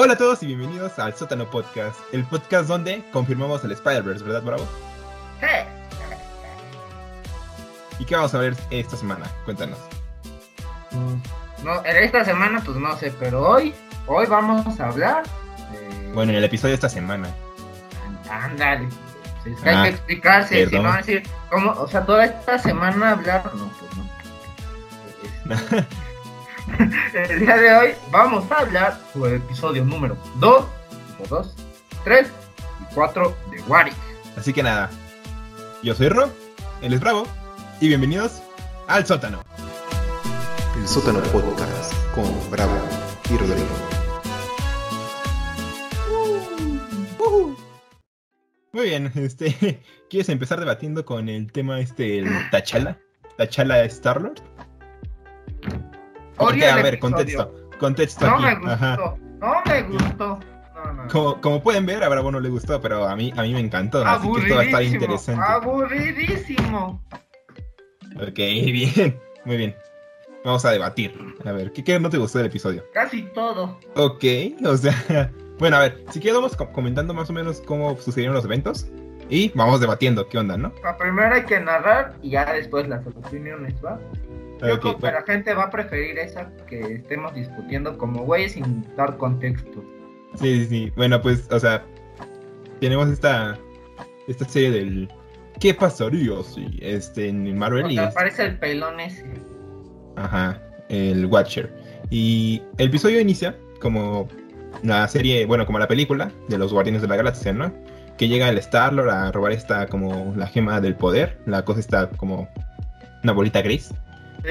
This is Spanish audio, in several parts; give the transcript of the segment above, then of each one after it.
Hola a todos y bienvenidos al Sótano Podcast, el podcast donde confirmamos el Spider-Verse, ¿verdad, Bravo? ¿Y qué vamos a ver esta semana? Cuéntanos. Mm, No, esta semana pues no sé, pero hoy, hoy vamos a hablar de... Bueno, en el episodio de esta semana. Ándale. Sí, es que hay Ah, que explicarse, si no decir, ¿cómo? O sea, toda esta semana hablar, no, pues no. El día de hoy vamos a hablar sobre el episodio número 2, 2, 3 y 4 de Wari. Así que nada, yo soy Ro, él es Bravo, y bienvenidos al Sótano. El sótano podcast con Bravo y Rodrigo. Muy bien, este, ¿quieres empezar debatiendo con el tema este, el Tachala? ¿Tachala Starlord? Odio a ver, contexto, contexto No aquí. me gustó, Ajá. no me gustó. No, no. Como, como pueden ver, a Bravo no le gustó, pero a mí, a mí me encantó, así que esto va a estar interesante. aburridísimo. Ok, bien, muy bien. Vamos a debatir. A ver, ¿qué, qué no te gustó del episodio? Casi todo. Ok, o sea, bueno, a ver, si quieres vamos co- comentando más o menos cómo sucedieron los eventos y vamos debatiendo qué onda, ¿no? La primera hay que narrar y ya después las opiniones, ¿va? Yo Ok, creo que bueno, la gente va a preferir esa que estemos discutiendo como güeyes sin dar contexto. sí, sí, sí. Bueno, pues, o sea, tenemos esta, esta serie del ¿qué pasaría si este en Marvel y aparece el pelón ese. Ajá, el Watcher. Y el episodio inicia como la serie, bueno, como la película de los Guardianes de la Galaxia, ¿no? Que llega el Star-Lord a robar esta como la gema del poder, la cosa está como una bolita gris.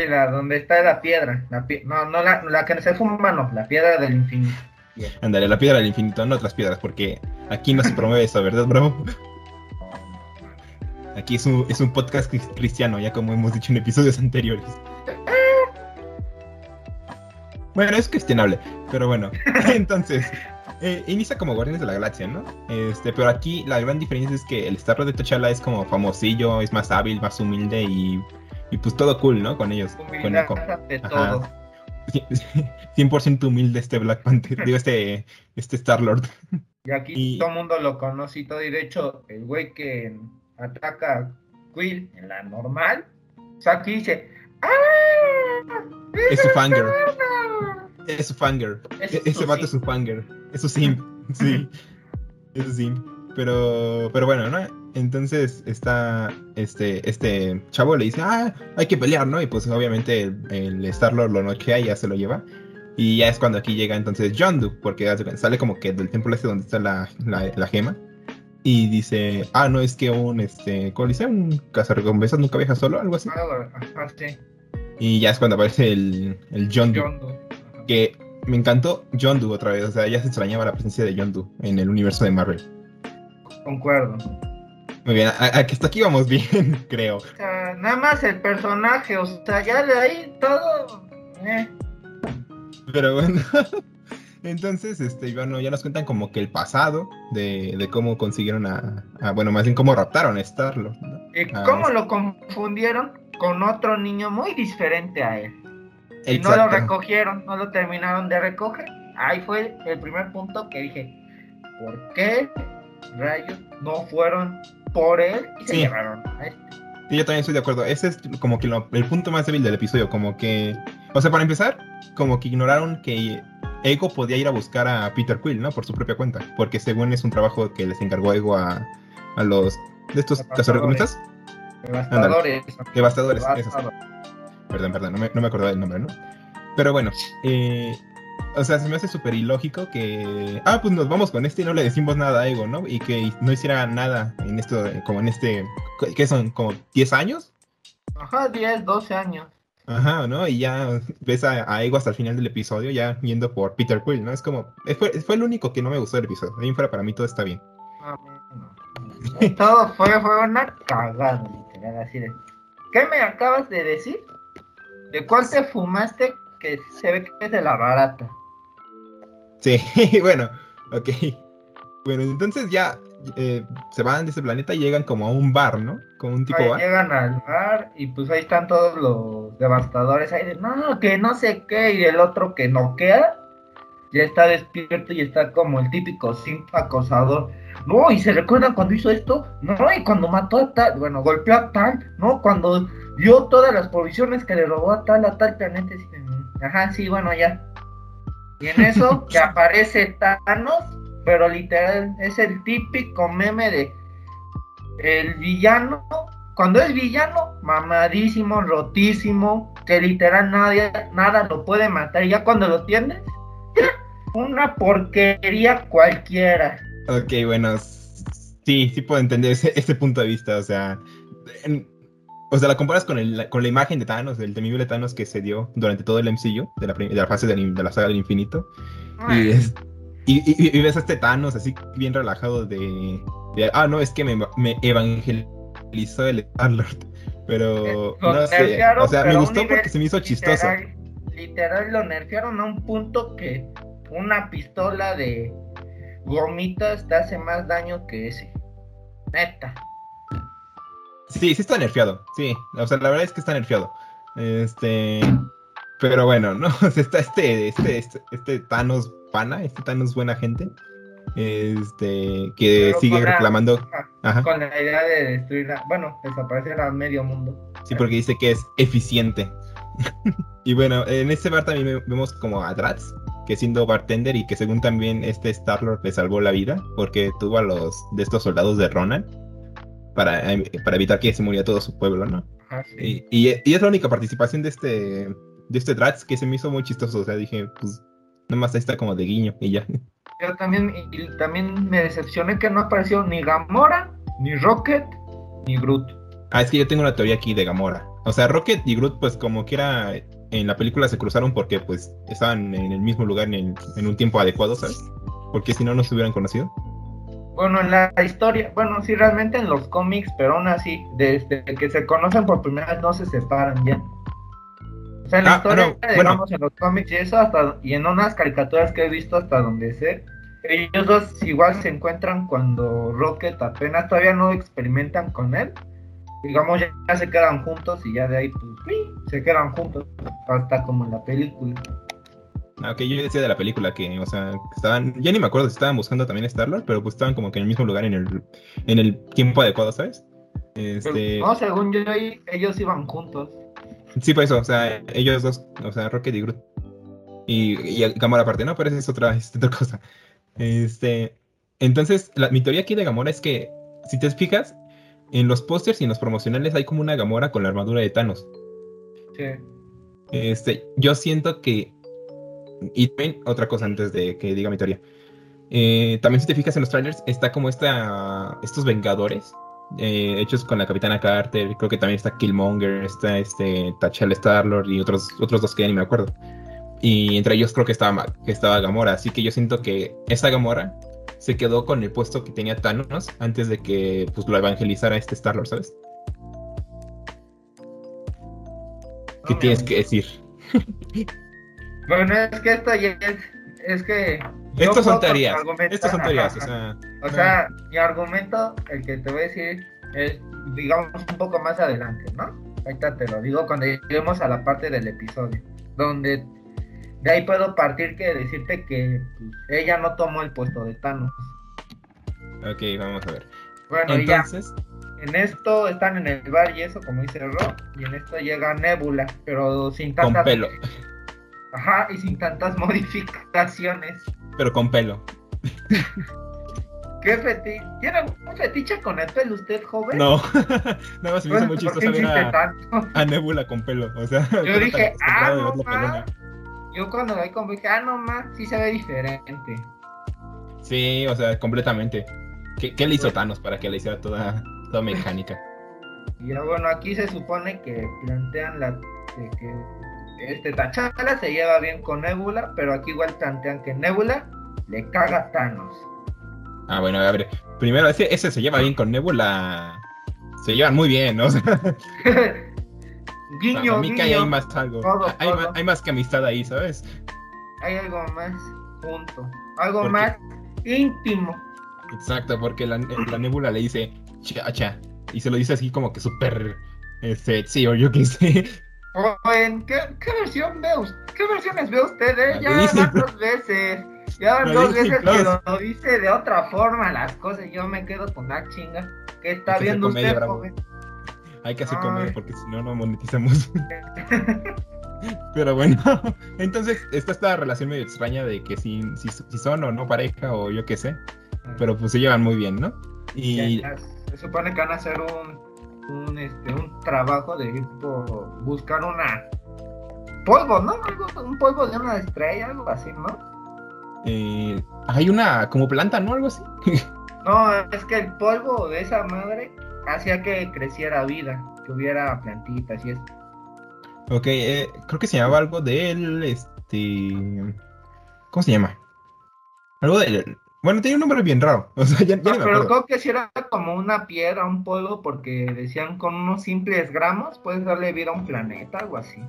Donde está la piedra. La pie- no, no la, la que se fuma, no, la piedra del infinito. Ándale, la piedra del infinito, no otras piedras, porque aquí no se promueve eso, ¿verdad, bro? Aquí es un, es un podcast cris- cristiano, ya como hemos dicho en episodios anteriores. Bueno, es cuestionable, pero bueno. Entonces, eh, inicia como Guardianes de la Galaxia, ¿no? Este, pero aquí la gran diferencia es que el Star de T'Challa es como famosillo, es más hábil, más humilde y, y pues todo cool, ¿no? Con ellos. Con, Humildad con- ante ajá. todo. 100% humilde este Black Panther, digo, este, este Star-Lord. Y aquí Y- todo el mundo lo conoce y todo. Y de hecho, el güey que ataca a Quill en la normal, o sea, aquí dice: ¡Ah! Es su fanger. Es su fanger. Ese E- vato es su fanger. Es su simp. Sí. Es su simp. Pero, pero bueno, ¿no? Entonces está este, este chavo le dice, ah, hay que pelear, ¿no? Y pues obviamente el, el Star-Lord lo noquea y ya se lo lleva. Y ya es cuando aquí llega entonces Yondu, porque haz de cuenta, sale como que del templo este donde está la, la, la gema. Y dice, ah, no, es que un, este, ¿cómo dice? Un cazarrecompensas nunca viaja solo, algo así. Sí. Y ya es cuando aparece el, el Yondu. Yondu. Ajá. que me encantó Yondu otra vez, o sea, ya se extrañaba la presencia de Yondu en el universo de Marvel. Concuerdo. Muy bien, a, a que hasta aquí vamos bien, creo. O sea, nada más el personaje, o sea, ya de ahí todo. eh. Pero bueno, entonces, este, bueno, ya nos cuentan como que el pasado de, de cómo consiguieron a, a- bueno, más bien cómo raptaron a Starlo. ¿no? ¿Y Ah, cómo lo confundieron con otro niño muy diferente a él? Y no lo recogieron, no lo terminaron de recoger. Ahí fue el primer punto que dije, ¿por qué rayos no fueron por él y se Sí. llevaron a? Sí, yo también estoy de acuerdo. Ese es como que lo- el punto más débil del episodio, como que, o sea, para empezar, como que ignoraron que Ego podía ir a buscar a Peter Quill, ¿no? Por su propia cuenta, porque según es un trabajo que les encargó Ego a, a los de estos Devastadores. cazarrecompensas, Devastadores. devastadores. Devastadores. Perdón, perdón, no me, no me acordaba del nombre, ¿no? Pero bueno, eh, o sea, se me hace súper ilógico que, ah, pues nos vamos con este y no le decimos nada a Ego, ¿no? Y que no hiciera nada en esto, como en este, ¿qué son? ¿Como 10 años? Ajá, 10, 12 años. Ajá, ¿no? Y ya ves a, a Ego hasta el final del episodio, ya yendo por Peter Quill, ¿no? Es como, fue, fue el único que no me gustó del episodio. De ahí fuera para mí todo está bien. No. Todo fue, fue una cagada, literal, así de. ¿Qué me acabas de decir? ¿De cuál te fumaste que se ve que es de la barata? Sí, bueno, ok. Bueno, entonces ya eh, se van de ese planeta y llegan como a un bar, ¿no? Como un tipo bar. llegan al bar y pues ahí están todos los devastadores ahí de no, que no sé qué y el otro que no queda. ya está despierto y está como el típico simp acosador. No, y se recuerdan cuando hizo esto, no, y cuando mató a tal, bueno, golpeó a tal, no, cuando dio todas las provisiones que le robó a tal, a tal planeta. Ajá, sí, bueno, ya. Y en eso que aparece Thanos, pero literal es el típico meme de el villano, cuando es villano, mamadísimo, rotísimo, que literal nadie, nada lo puede matar. Y ya cuando lo tienes, una porquería cualquiera. Ok, bueno, sí, sí puedo entender ese, punto de vista, o sea, o sea, la comparas con, el, con la imagen de Thanos, del temible Thanos que se dio durante todo el MCU, de la, de la fase de, la saga del infinito, y, y, ves a este Thanos así bien relajado de, ah, no, es que me, me evangelizó el Star-Lord, pero, no sé, o sea, me gustó porque se me hizo chistoso. Literal, lo nerfearon a un punto que una pistola de gomitas te hace más daño que ese. Neta. Sí, sí está nerfeado. Sí, o sea, la verdad es que está nerfeado. Este. Pero bueno, ¿no? está este, este, este, este Thanos pana, este Thanos buena gente. Este, que sigue reclamando. Con la idea de destruir, bueno, desaparecer a medio mundo. Sí, porque dice que es eficiente. y bueno, en este bar también vemos como a Drax, que siendo bartender y que según también este Star-Lord le salvó la vida porque tuvo a los de estos soldados de Ronan para, em, para evitar que se muriera todo su pueblo, ¿no? Ah, y, y, es la única participación de este de este Drax que se me hizo muy chistoso, o sea, dije, pues nomás ahí está como de guiño y ya. Yo también, y también me decepcioné que no apareció ni Gamora, ni Rocket, ni Groot. Ah, es que yo tengo una teoría aquí de Gamora. O sea, Rocket y Groot, pues como quiera, en la película se cruzaron porque pues estaban en el mismo lugar en, un tiempo adecuado, ¿sabes? Porque si no, no se hubieran conocido. Bueno, en la historia, bueno, sí, realmente en los cómics, pero aún así, desde que se conocen por primera vez no se separan bien. O sea, en la ah, historia, digamos, en los cómics y eso, hasta, y en unas caricaturas que he visto hasta donde sé, ellos dos igual se encuentran cuando Rocket apenas todavía no experimentan con él digamos, ya, se quedan juntos y ya de ahí, pues, se quedan juntos, hasta como en la película. Ah, ok, yo decía de la película que, o sea, estaban, ya ni me acuerdo si estaban buscando también a Star-Lord, pero pues estaban como que en el mismo lugar en el, en el tiempo adecuado, ¿sabes? Este... No, según yo, ellos iban juntos. Sí, pues eso, o sea, ellos dos, o sea, Rocket y Groot. Y, y Gamora aparte, ¿no? Pero esa es otra, es otra cosa. Este, entonces, la, mi teoría aquí de Gamora es que, si te fijas, en los pósters y en los promocionales hay como una Gamora con la armadura de Thanos. Sí. Este, yo siento que. Y también otra cosa antes de que diga mi teoría. Eh, también si te fijas en los trailers, está como esta, estos Vengadores. Eh, hechos con la Capitana Carter. Creo que también está Killmonger, está este T'Challa Star-Lord y otros, otros dos que ya ni me acuerdo. Y entre ellos creo que estaba, que estaba Gamora. Así que yo siento que esa Gamora se quedó con el puesto que tenía Thanos antes de que pues, lo evangelizara este Star-Lord, ¿sabes? ¿Qué tienes que decir? bueno, es que esto ya es, es que... Estas son teorías, estas son teorías, o sea... O sea, mi argumento, el que te voy a decir, es, digamos, un poco más adelante, ¿no? Ahorita te lo digo cuando lleguemos a la parte del episodio, donde de ahí puedo partir que decirte que pues, ella no tomó el puesto de Thanos. Ok, vamos a ver. Bueno, Entonces... ya. En esto están en el bar y eso, como dice Ro, y en esto llega Nebula, pero sin tantas... Con pelo. Ajá, y sin tantas modificaciones. Pero con pelo. ¿Qué fetiche? ¿Tiene un fetiche con el pelo usted, joven? No, nada más me hizo muy chistoso ver a, a, Nebula con pelo. O sea, yo dije, ah, no, yo cuando la vi como dije, ah, no más, sí se ve diferente. Sí, o sea, completamente. ¿Qué, le hizo Thanos para que le hiciera toda, toda mecánica? Y bueno, aquí se supone que plantean la que este T'Challa se lleva bien con Nebula, pero aquí igual plantean que Nebula le caga a Thanos. Ah, bueno, a ver, primero ese, ese se lleva bien con Nebula. Se llevan muy bien, ¿no? Guiño, a mí que hay más algo. hay, Más, que amistad ahí, ¿sabes? Hay algo más, punto. Algo más íntimo. Exacto, porque la, la nébula le dice cha y se lo dice así como que súper eh, sexy o yo qué sé. ¿Qué, versión ve ¿qué versiones ve usted? Eh? Ya van dos veces. Ya van dos veces que lo, lo dice de otra forma las cosas. Yo me quedo con la chinga. ¿Qué está Hay que viendo comedia, usted, bravo. joven? Hay que hacer comedia porque si no, no monetizamos. Pero bueno, entonces está esta relación medio extraña de que si, si, si son o no pareja o yo qué sé, pero pues se llevan muy bien, ¿no? Y Se supone que van a hacer un, un, este, un trabajo de ir por buscar una polvo, ¿no? Algo, un polvo de una estrella, algo así, ¿no? eh, hay una como planta, ¿no? Algo así. No, es que el polvo de esa madre hacía que creciera vida, que hubiera plantitas y eso. ok, eh, creo que se llamaba algo del, este... ¿Cómo se llama? Algo del... Bueno, tenía un nombre bien raro. O sea, ya, ya No, me pero creo que si era como una piedra, un polvo, porque decían con unos simples gramos puedes darle vida a un planeta, algo así.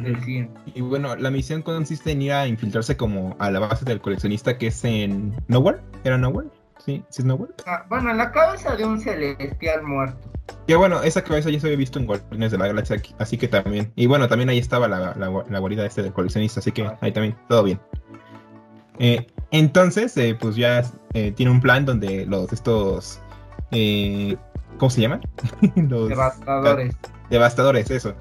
Decían. Y bueno, la misión consiste en ir a infiltrarse como a la base del coleccionista que es en Nowhere. ¿Era Nowhere? Sí, sí es Nowhere. Ah, bueno, en la cabeza de un celestial muerto. Que bueno, esa cabeza ya se había visto en Guardianes de la Galaxia, así que también. Y bueno, también ahí estaba la, la, la guarida este del coleccionista, así que Ah. ahí también, todo bien. Eh, entonces, eh, pues ya eh, tiene un plan donde los estos. eh, ¿Cómo se llaman? los Devastadores. devastadores, eso.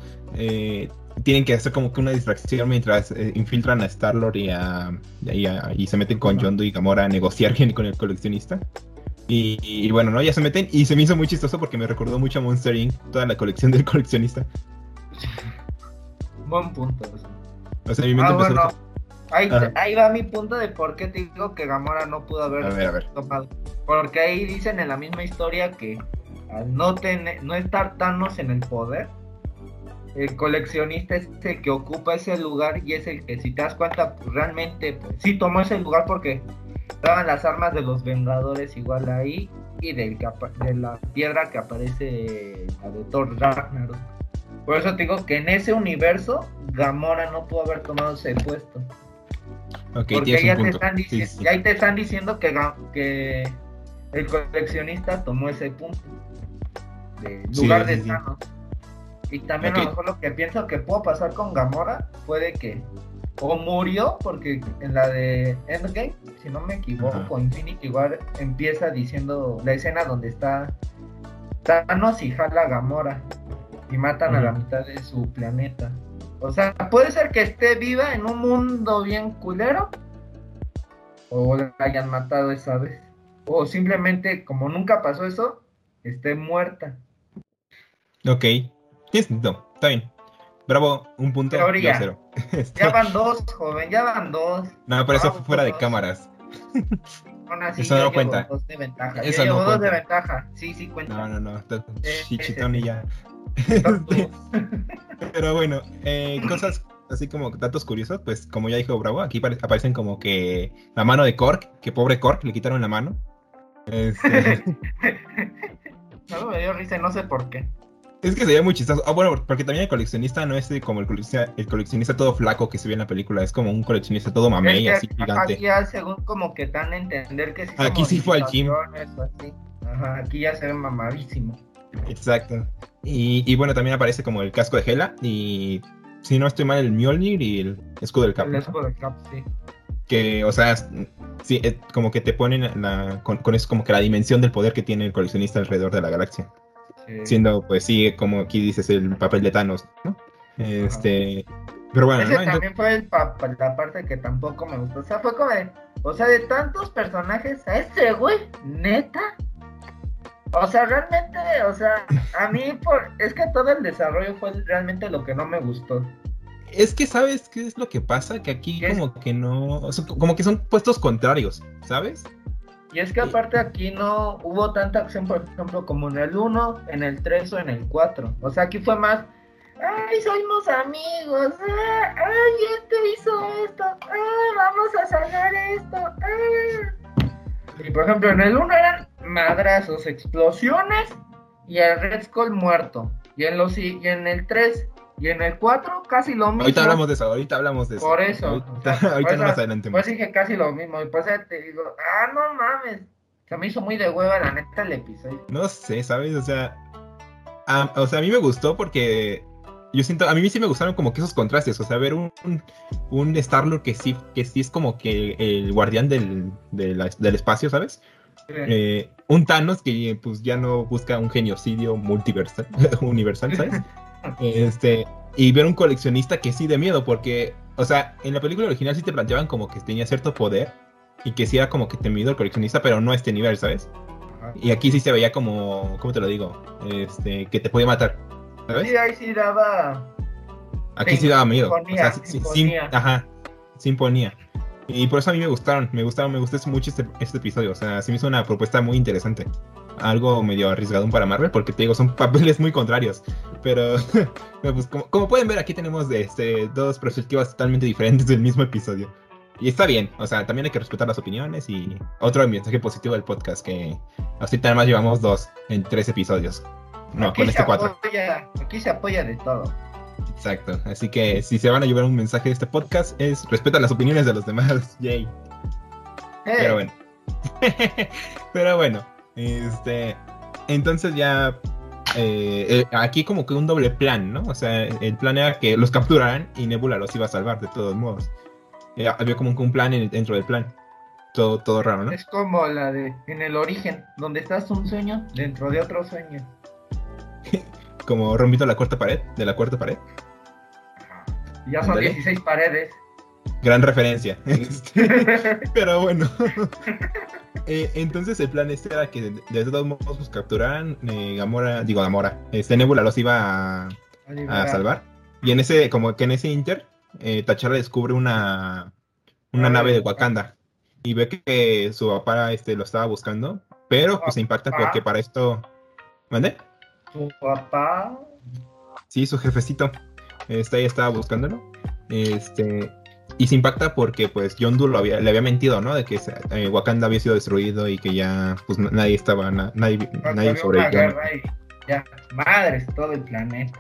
tienen que hacer como que una distracción mientras infiltran a Star-Lord y, a, y, a- y se meten con. Yondu y Gamora a negociar bien con el coleccionista. Y, y bueno, ¿no? Ya se meten y se me hizo muy chistoso porque me recordó mucho a Monster Inc. Toda la colección del coleccionista. Buen punto. O sea, mi mente Ah, empezó bueno. Ahí, ahí va mi punto de por qué te digo que Gamora no pudo haber A ver, a ver. tomado. Porque ahí dicen en la misma historia que al no tener, no estar Thanos en el poder, el coleccionista es el que ocupa ese lugar y es el que si te das cuenta pues, realmente pues, sí tomó ese lugar porque estaban las armas de los Vengadores igual ahí y del que de la piedra que aparece la de Thor Ragnarok. Por eso te digo que en ese universo Gamora no pudo haber tomado ese puesto. Porque ya te, están Sí, sí. ya te están diciendo que, el coleccionista tomó ese punto. De lugar sí, de. Thanos. Y también a Ok. lo mejor lo que pienso que pudo pasar con Gamora puede que o murió porque en la de Endgame, si no me equivoco. Infinity War empieza diciendo la escena donde está Thanos y jala a Gamora y matan a la mitad de su planeta. O sea, puede ser que esté viva en un mundo bien culero o la hayan matado esa vez. O simplemente, como nunca pasó eso, esté muerta. Ok, sentido. Está bien. Bravo, un punto. Teoría. cero. Ya van dos, joven, ya van dos. no, pero eso fue fuera de cámaras. Aún así, Eso no cuenta. dos de ventaja. Eso llevo no dos de cuenta. ventaja. Sí, sí cuenta. No, no, no. está- Eh, Chichitón y ya. Pero bueno, eh, cosas así como datos curiosos, pues como ya dijo Bravo, aquí pare- aparecen como que la mano de Cork, que pobre Cork, le quitaron la mano. Este, No me dio risa, no sé por qué. es que se ve muy chistoso. Ah, bueno, porque también el coleccionista no es como el coleccionista, el coleccionista todo flaco que se ve en la película, es como un coleccionista todo mamey, Es así gigante. Aquí ya según como que dan a entender que sí Aquí sí fue al gym. así. Ajá, aquí ya se ve mamadísimo. Exacto. Y, y bueno, también aparece como el casco de Hela y si no estoy mal el Mjolnir y el escudo del Cap. El escudo del Cap, sí. que, o sea, sí, como que te ponen la, con, con eso como que la dimensión del poder que tiene el coleccionista alrededor de la galaxia. Sí. Siendo, pues sí, como aquí dices, el papel de Thanos, ¿no? Este, pero bueno, Ese también fue el pa- la parte que tampoco me gustó. O sea, fue como de, o sea, de tantos personajes, a ese güey, neta. O sea, realmente, o sea, a mí por, es que todo el desarrollo fue realmente lo que no me gustó. es que, ¿sabes qué es lo que pasa? Que aquí como que no, como que son puestos contrarios, ¿sabes? Y es que aparte aquí no hubo tanta acción, por ejemplo, como en el 1, en el 3 o en el 4. O sea, aquí fue más, ay, somos amigos, ah, ay, este hizo esto, ay, vamos a sanar esto, ah. Y por ejemplo, en el 1 eran madrazos, explosiones y el Red Skull muerto. Y en, los, y en el 3 y en el 4 casi lo mismo. Ahorita hablamos de eso, ahorita hablamos de eso. Por eso, Ahorita, o sea, ahorita por eso- más adelante. Pues dije casi lo mismo. Y pues te digo, ah, no mames. Se me hizo muy de hueva la neta el episodio. No sé, ¿sabes? O sea, a, o sea, a mí me gustó porque yo siento, a mí sí me gustaron como que esos contrastes, o sea, ver un, un, un Star-Lord que sí, que sí es como que el guardián del, de la- del espacio, ¿sabes? Eh, un Thanos que pues ya no busca un genocidio multiversal, universal, ¿sabes? Este, y ver un coleccionista que sí de miedo, porque, o sea, en la película original sí te planteaban como que tenía cierto poder y que sí era como que temido el coleccionista, pero no a este nivel, ¿sabes? Y aquí sí se veía como, ¿cómo te lo digo? Este, que te podía matar, ¿sabes? Sí, ahí sí daba. Aquí sí daba miedo. Imponía, o sea, sí- sí- sí- ajá, sí imponía. Y por eso a mí me gustaron, me gustaron, me gustó mucho este, este episodio. O sea, sí me hizo una propuesta muy interesante. Algo medio arriesgado para Marvel, porque te digo, son papeles muy contrarios. Pero, pues, como, como pueden ver, aquí tenemos este, dos perspectivas totalmente diferentes del mismo episodio. Y está bien, o sea, también hay que respetar las opiniones y otro mensaje positivo del podcast, que ahorita además llevamos dos en tres episodios. No, aquí con este cuatro. apoya, aquí se apoya de todo. Exacto. Así que si se van a llevar un mensaje de este podcast es respeta las opiniones de los demás. Yay. Eh, Pero bueno. Pero bueno. Este. Entonces ya. eh, eh, aquí como que un doble plan, ¿no? O sea, el plan era que los capturaran y Nebula los iba a salvar de todos modos. Eh, había como que un plan en- dentro del plan. Todo, todo raro, ¿no? Es como la de en el origen, donde estás un sueño dentro de otro sueño. Como rompiendo la cuarta pared, de la cuarta pared. Y ya son Ándale. 16 paredes. Gran referencia. Pero bueno. Eh, entonces el plan este era que de, todos modos pues, capturaran eh, Gamora, digo Gamora, este Nebula los iba a, A a liberar. salvar. Y en ese, como que en ese inter, eh, T'Challa descubre una, una Nave nave de Wakanda. Y ve que su papá este, lo estaba buscando. Pero pues se impacta Papá. porque para esto. ¿Mande? Tu papá. Sí, su jefecito. Este ahí estaba buscándolo. Este. Y se impacta porque pues Yondu lo había, le había mentido, ¿no? De que eh, Wakanda había sido destruido y que ya pues nadie estaba, na- nadie, Porque nadie sobrevivió. ya, madres, todo el planeta.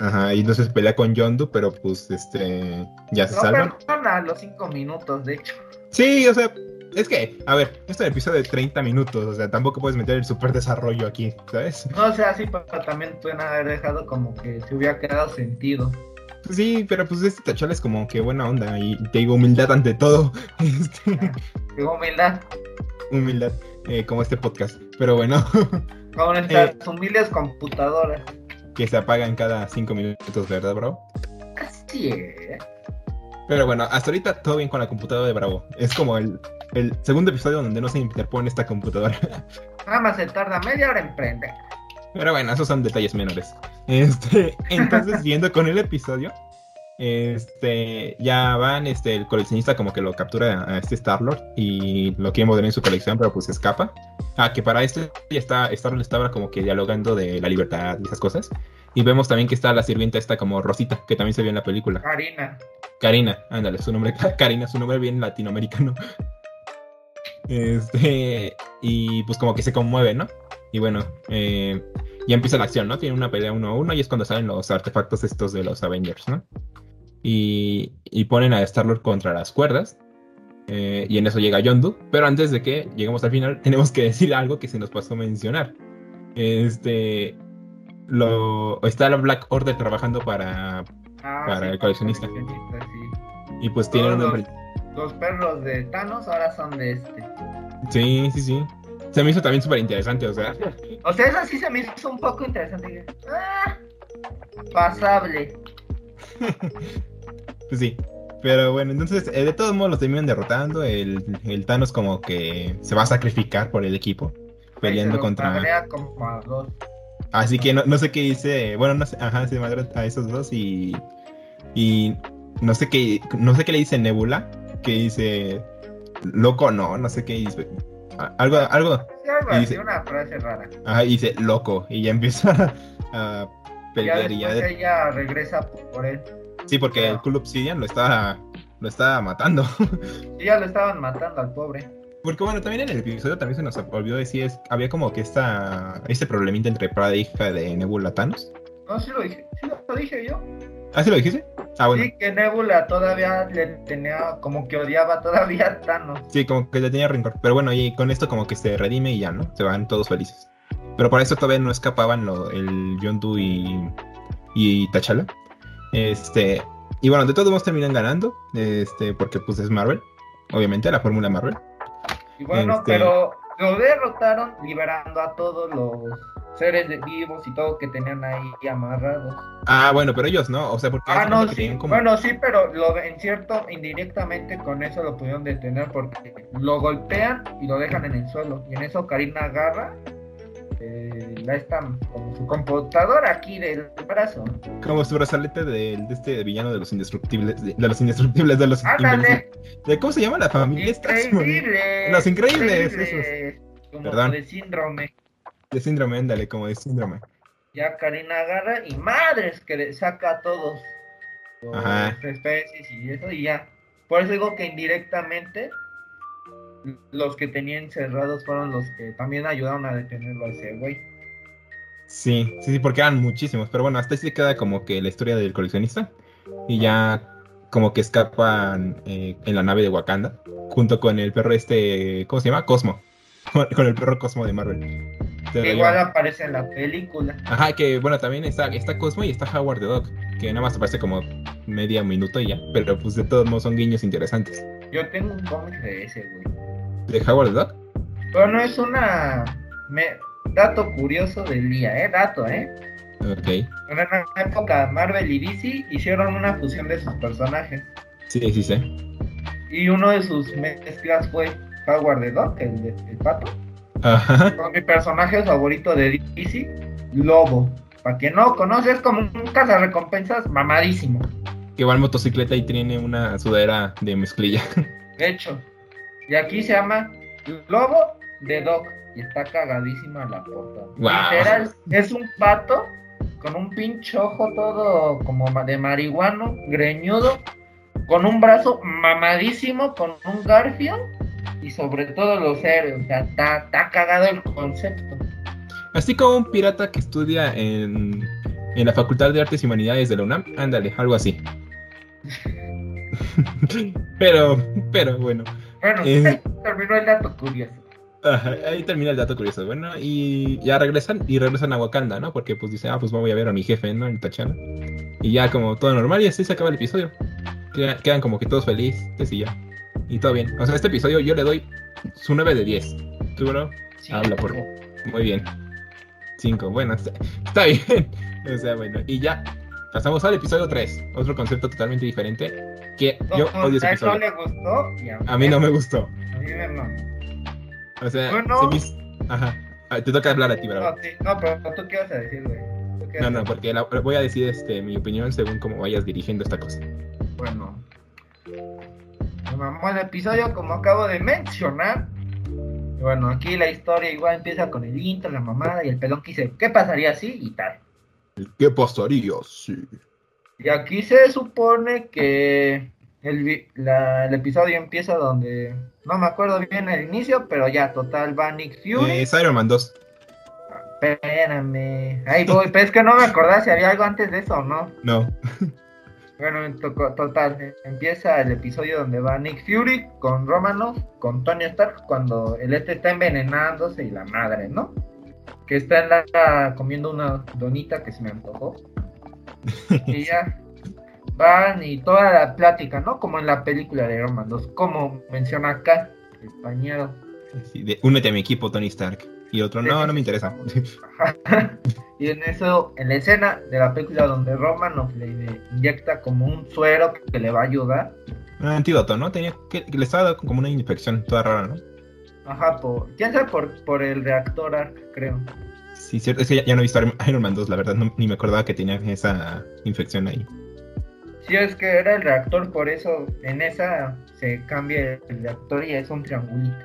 Ajá, y entonces pelea con Yondu, pero pues este ya se No salvan. perdona los 5 minutos, de hecho. Sí, o sea, es que, a ver, esto es un episodio de 30 minutos, o sea, tampoco puedes meter el super desarrollo aquí, ¿sabes? No, o sea, sí, pero también pueden haber dejado como que se hubiera quedado sentido. Sí, pero pues este T'Challa es como que buena onda y te digo humildad ante todo. Este, Qué humildad. humildad, eh, como este podcast. Pero bueno, Con nuestras Eh. humildes computadoras. que se apagan cada 5 minutos, ¿verdad, bro? Así es. Pero bueno, hasta ahorita todo bien con la computadora de Bravo. Es como el, el segundo episodio donde no se interpone esta computadora. Nada más se tarda media hora en prender. Pero bueno, esos son detalles menores. Este, entonces, siguiendo con el episodio, este, ya van, este, el coleccionista como que lo captura a este Star-Lord y lo quiere mover en su colección, pero pues escapa. Ah, que para esto ya está, Star-Lord estaba como que dialogando de la libertad y esas cosas. Y vemos también que está la sirvienta esta como Rosita, que también se vio en la película. Karina. Karina, ándale, su nombre, Karina, su nombre bien latinoamericano. Este, y pues como que se conmueve, ¿no? Y bueno, eh, ya empieza la acción, ¿no? Tiene una pelea uno a uno y es cuando salen los artefactos estos de los Avengers, ¿no? Y, y ponen a Star-Lord contra las cuerdas. eh, y en eso llega Yondu. Pero antes de que lleguemos al final, tenemos que decir algo que se nos pasó a mencionar. Este. Lo, está la Black Order trabajando para. Ah, Para el coleccionista. sí. Y pues tienen Todos un los, los perros de Thanos ahora son de este. Sí, sí, sí. Se me hizo también súper interesante, o sea. O sea, eso sí se me hizo un poco interesante. Ah, pasable. Pues sí. Pero bueno, entonces, eh, de todos modos los terminan derrotando. El, el Thanos como que se va a sacrificar por el equipo. Peleando los contra... como a dos. Así que no, no sé qué dice... Bueno, no sé... Ajá, se madrea a esos dos y... Y... No sé qué... No sé qué le dice Nebula. Que dice... Loco, no, no sé qué dice. Algo, algo... Sí, algo Y dice- una frase rara. Ajá, y dice loco. Y ya empieza a Ya pelear y ya... después de- ella regresa por él. Sí, porque el Cool Obsidian lo está... Lo está matando. Y ya lo estaban matando al pobre. Porque bueno, también en el episodio también se nos olvidó decir, es, había como que esta, este problemita entre padre e hija de Nebula Thanos. No, sí lo dije. Sí lo dije yo. ¿Ah, sí lo dijiste? Ah, bueno. Sí, que Nebula todavía le tenía como que odiaba todavía a Thanos. Sí, como que le tenía rencor. Pero bueno, y con esto como que se redime y ya, ¿no? Se van todos felices. Pero para eso todavía no escapaban lo, el Yondu y, y T'Challa. Este, y bueno, de todos modos terminan ganando, este, porque pues es Marvel, obviamente, la fórmula Marvel. Y bueno, Este- pero lo derrotaron liberando a todos los seres de- vivos y todo que tenían ahí amarrados. Ah, bueno, pero ellos no, o sea, porque Ah, no, sí. como- Bueno, sí, pero lo, en cierto, indirectamente con eso lo pudieron detener porque lo golpean y lo dejan en el suelo. Y en eso Karina agarra eh, la esta, como su computadora aquí del brazo. como su brazalete del- de, este villano de los indestructibles, de, de los indestructibles, de los. ¿De cómo se llama la familia? Increíble. Los increíbles, increíble. Como Perdón. de síndrome. De síndrome, ándale, como de síndrome. Ya Karina agarra y madres que le saca a todos Ajá. especies y eso y ya. Por eso digo que indirectamente los que tenían encerrados fueron los que también ayudaron a detenerlo a ese güey. Sí, sí, sí, porque eran muchísimos. Pero bueno, hasta ahí se queda como que la historia del coleccionista. Y ya como que escapan eh, en la nave de Wakanda. Junto con el perro este, ¿cómo se llama? Cosmo. Con, el perro Cosmo de Marvel. Que igual aparece en la película. Ajá, que bueno, también está, está Cosmo y está Howard the Dog. Que nada más aparece como media minuto y ya. Pero pues de todos modos son guiños interesantes. Yo tengo un cómic de ese güey. ¿De Howard the Dog? Pero no es una me- dato curioso del día, eh, dato, eh. Ok. En una época Marvel y DC hicieron una fusión de sus personajes. Sí, sí, sí. Y uno de sus mezclas fue Howard the Dog, el, de- el pato. Ajá. Con mi personaje favorito de DC, Lobo. Para quien no conoce, es como un cazarrecompensas mamadísimo. Que va en motocicleta y tiene una sudadera de mezclilla. De hecho, y aquí se llama Lobo de Dog. Y está cagadísima la portada. Guau. Literal, es un pato con un pinche ojo todo como de marihuano, greñudo, con un brazo mamadísimo, con un garfio y sobre todo los héroes. O sea, está, está cagado el concepto. Así como un pirata que estudia en, en la Facultad de Artes y Humanidades de la UNAM. Ándale, algo así. pero, pero bueno. Bueno, Eh. terminó el dato curioso. Ajá, ahí termina el dato curioso. Bueno, y ya regresan, y regresan a Wakanda, ¿no? Porque pues dice, ah, pues voy a ver a mi jefe, ¿no? En Tachana. Y ya como todo normal, y así se acaba el episodio. Quedan, como que todos felices y ya. Y todo bien. O sea, este episodio yo le doy su 9 de 10. ¿Tú, bro? Sí, Habla por- Muy bien. 5, bueno, está, está bien. O sea, bueno, y ya. Pasamos al episodio 3. Otro concepto totalmente diferente. Que yo No, odio ese episodio. le gustó a, mí no me gustó. a mí mamó. O sea, Bueno. se Ajá. Ah, Te toca hablar a ti, bravo. No, sí, no, pero tú qué vas a decir, güey. ¿Tú qué No, no, porque la- voy a decir este, mi opinión según cómo vayas dirigiendo esta cosa. Bueno, el episodio como acabo de mencionar. Bueno, aquí la historia igual empieza con el intro, la mamada y el pelón que dice, ¿qué pasaría así? Y tal. ¿Qué pasaría? Sí. Y aquí se supone que el, la- el episodio empieza donde, no me acuerdo bien el inicio, pero ya, total, va Nick Fury. Eh, es Iron Man 2. Espérame. Ahí voy, pero es que no me acordaba si había algo antes de eso o no. No. Bueno, en to- total, empieza el episodio donde va Nick Fury con Romanoff, con Tony Stark, cuando el este está envenenándose y la madre, ¿no? Que está en la, comiendo una donita que se me antojó. Y ya van y toda la plática, ¿no? Como en la película de Iron Man 2, como menciona acá, el pañero. Sí, de, únete a mi equipo, Tony Stark. Y otro, no, no me interesa. Ajá. y en eso, en la escena de la película donde Romanoff le inyecta como un suero que le va a ayudar. Un antídoto, ¿no? Tenía que, le estaba dando como una infección toda rara, ¿no? Ajá, por, quién sabe por, por el reactor arc, creo. Sí, cierto. Es que ya, ya no he visto Iron- Iron Man 2, la verdad, no- ni me acordaba que tenía esa infección ahí. Sí, es que era el reactor, por eso en esa se cambia el reactor y es un triangulito.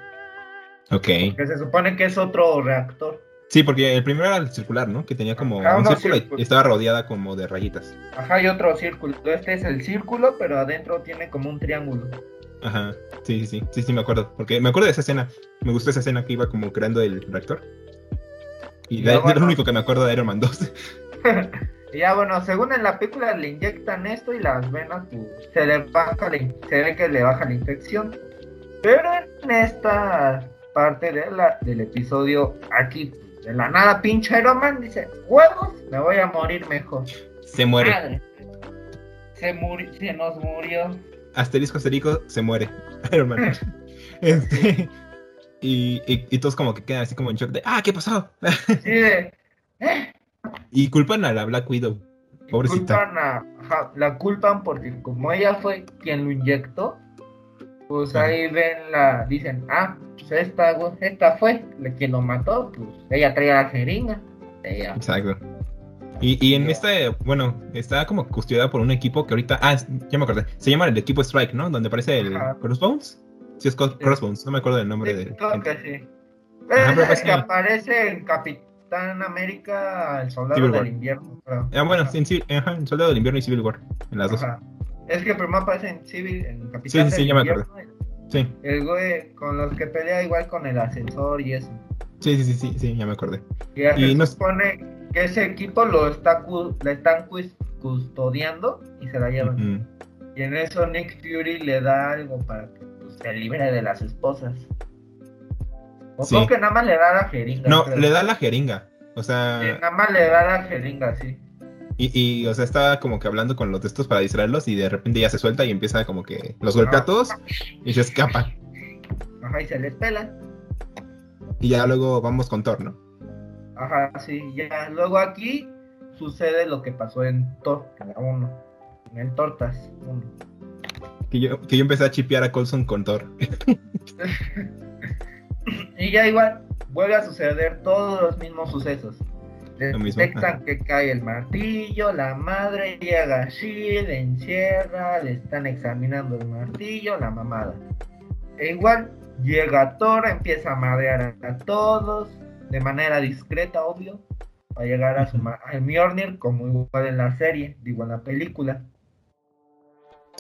Ok. Que se supone que es otro reactor. Sí, porque el primero era el circular, ¿no? Que tenía como Ah, un círculo y- círculo. y estaba rodeada como de rayitas. Ajá, y otro círculo. Este es el círculo, pero adentro tiene como un triángulo. Ajá, sí, sí, sí, sí, sí, me acuerdo. Porque me acuerdo de esa escena. Me gustó esa escena que iba como creando el reactor. Y Ya, de, lo único que me acuerdo de Iron Man 2. Y ya bueno, según en la película le inyectan esto y las venas pues, se le baja la in- se ve que le baja la infección. Pero en esta parte de la, del episodio, aquí de la nada pinche Iron Man dice, huevos, me voy a morir mejor. Se muere. Madre. Se, murió, se nos murió. Asterisco, asterisco, se muere. Iron Man. este, y, y, y, todos como que quedan así como en shock de, ah, ¿qué pasó? Sí, de, ¿eh? Y culpan a la Black Widow. Pobrecita. Culpan a, ajá, la culpan porque como ella fue quien lo inyectó, pues ahí ven la, dicen, ah, pues esta, esta fue la quien lo mató, pues ella traía la jeringa. Ella, Exacto. Y, y en este, bueno, está como custodiada por un equipo que ahorita, ah, ya me acordé, se llama el equipo Strike, ¿no? Donde aparece el Ajá. Crossbones. Sí, es. Crossbones, no me acuerdo del nombre sí, de... creo que sí. Ajá, es pero pues que aparece en Capitán América, el soldado Civil del War. invierno. creo. Ah, bueno, en ajá, en Soldado del Invierno y Civil War, en las dos. Ajá. Es que primero aparece en Civil, en Capitán Sí, sí, sí, ya me invierno. Sí, El güey con los que pelea igual con el ascensor y eso. sí, sí, sí, sí, sí, ya me acordé. Y Y se no- supone que ese equipo lo está cu- le están cus- custodiando y se la llevan. Y en eso Nick Fury le da algo para que pues, se libre de las esposas. O Sí. creo que nada más le da la jeringa. No, creo. le da la jeringa. O Sí, sea, nada más le da la jeringa, sí. y, y, o sea, estaba como que hablando con los de estos para distraerlos y de repente ya se suelta y empieza como que los golpea a todos y se escapa. Ajá, y se les pela. Y ya luego vamos con Thor, ¿no? Ajá, sí, ya. Luego aquí sucede lo que pasó en Thor, en la 1. En Tortas 1. Que yo, que yo empecé a chipear a Coulson con Thor. Y ya igual vuelve a suceder todos los mismos sucesos. Detectan que cae el martillo, la madre llega a Shield, encierra, le están examinando el martillo, la mamada. E igual llega Thor, empieza a madrear a, a todos, de manera discreta, obvio, para llegar a su al Mjolnir, como igual en la serie, digo en la película.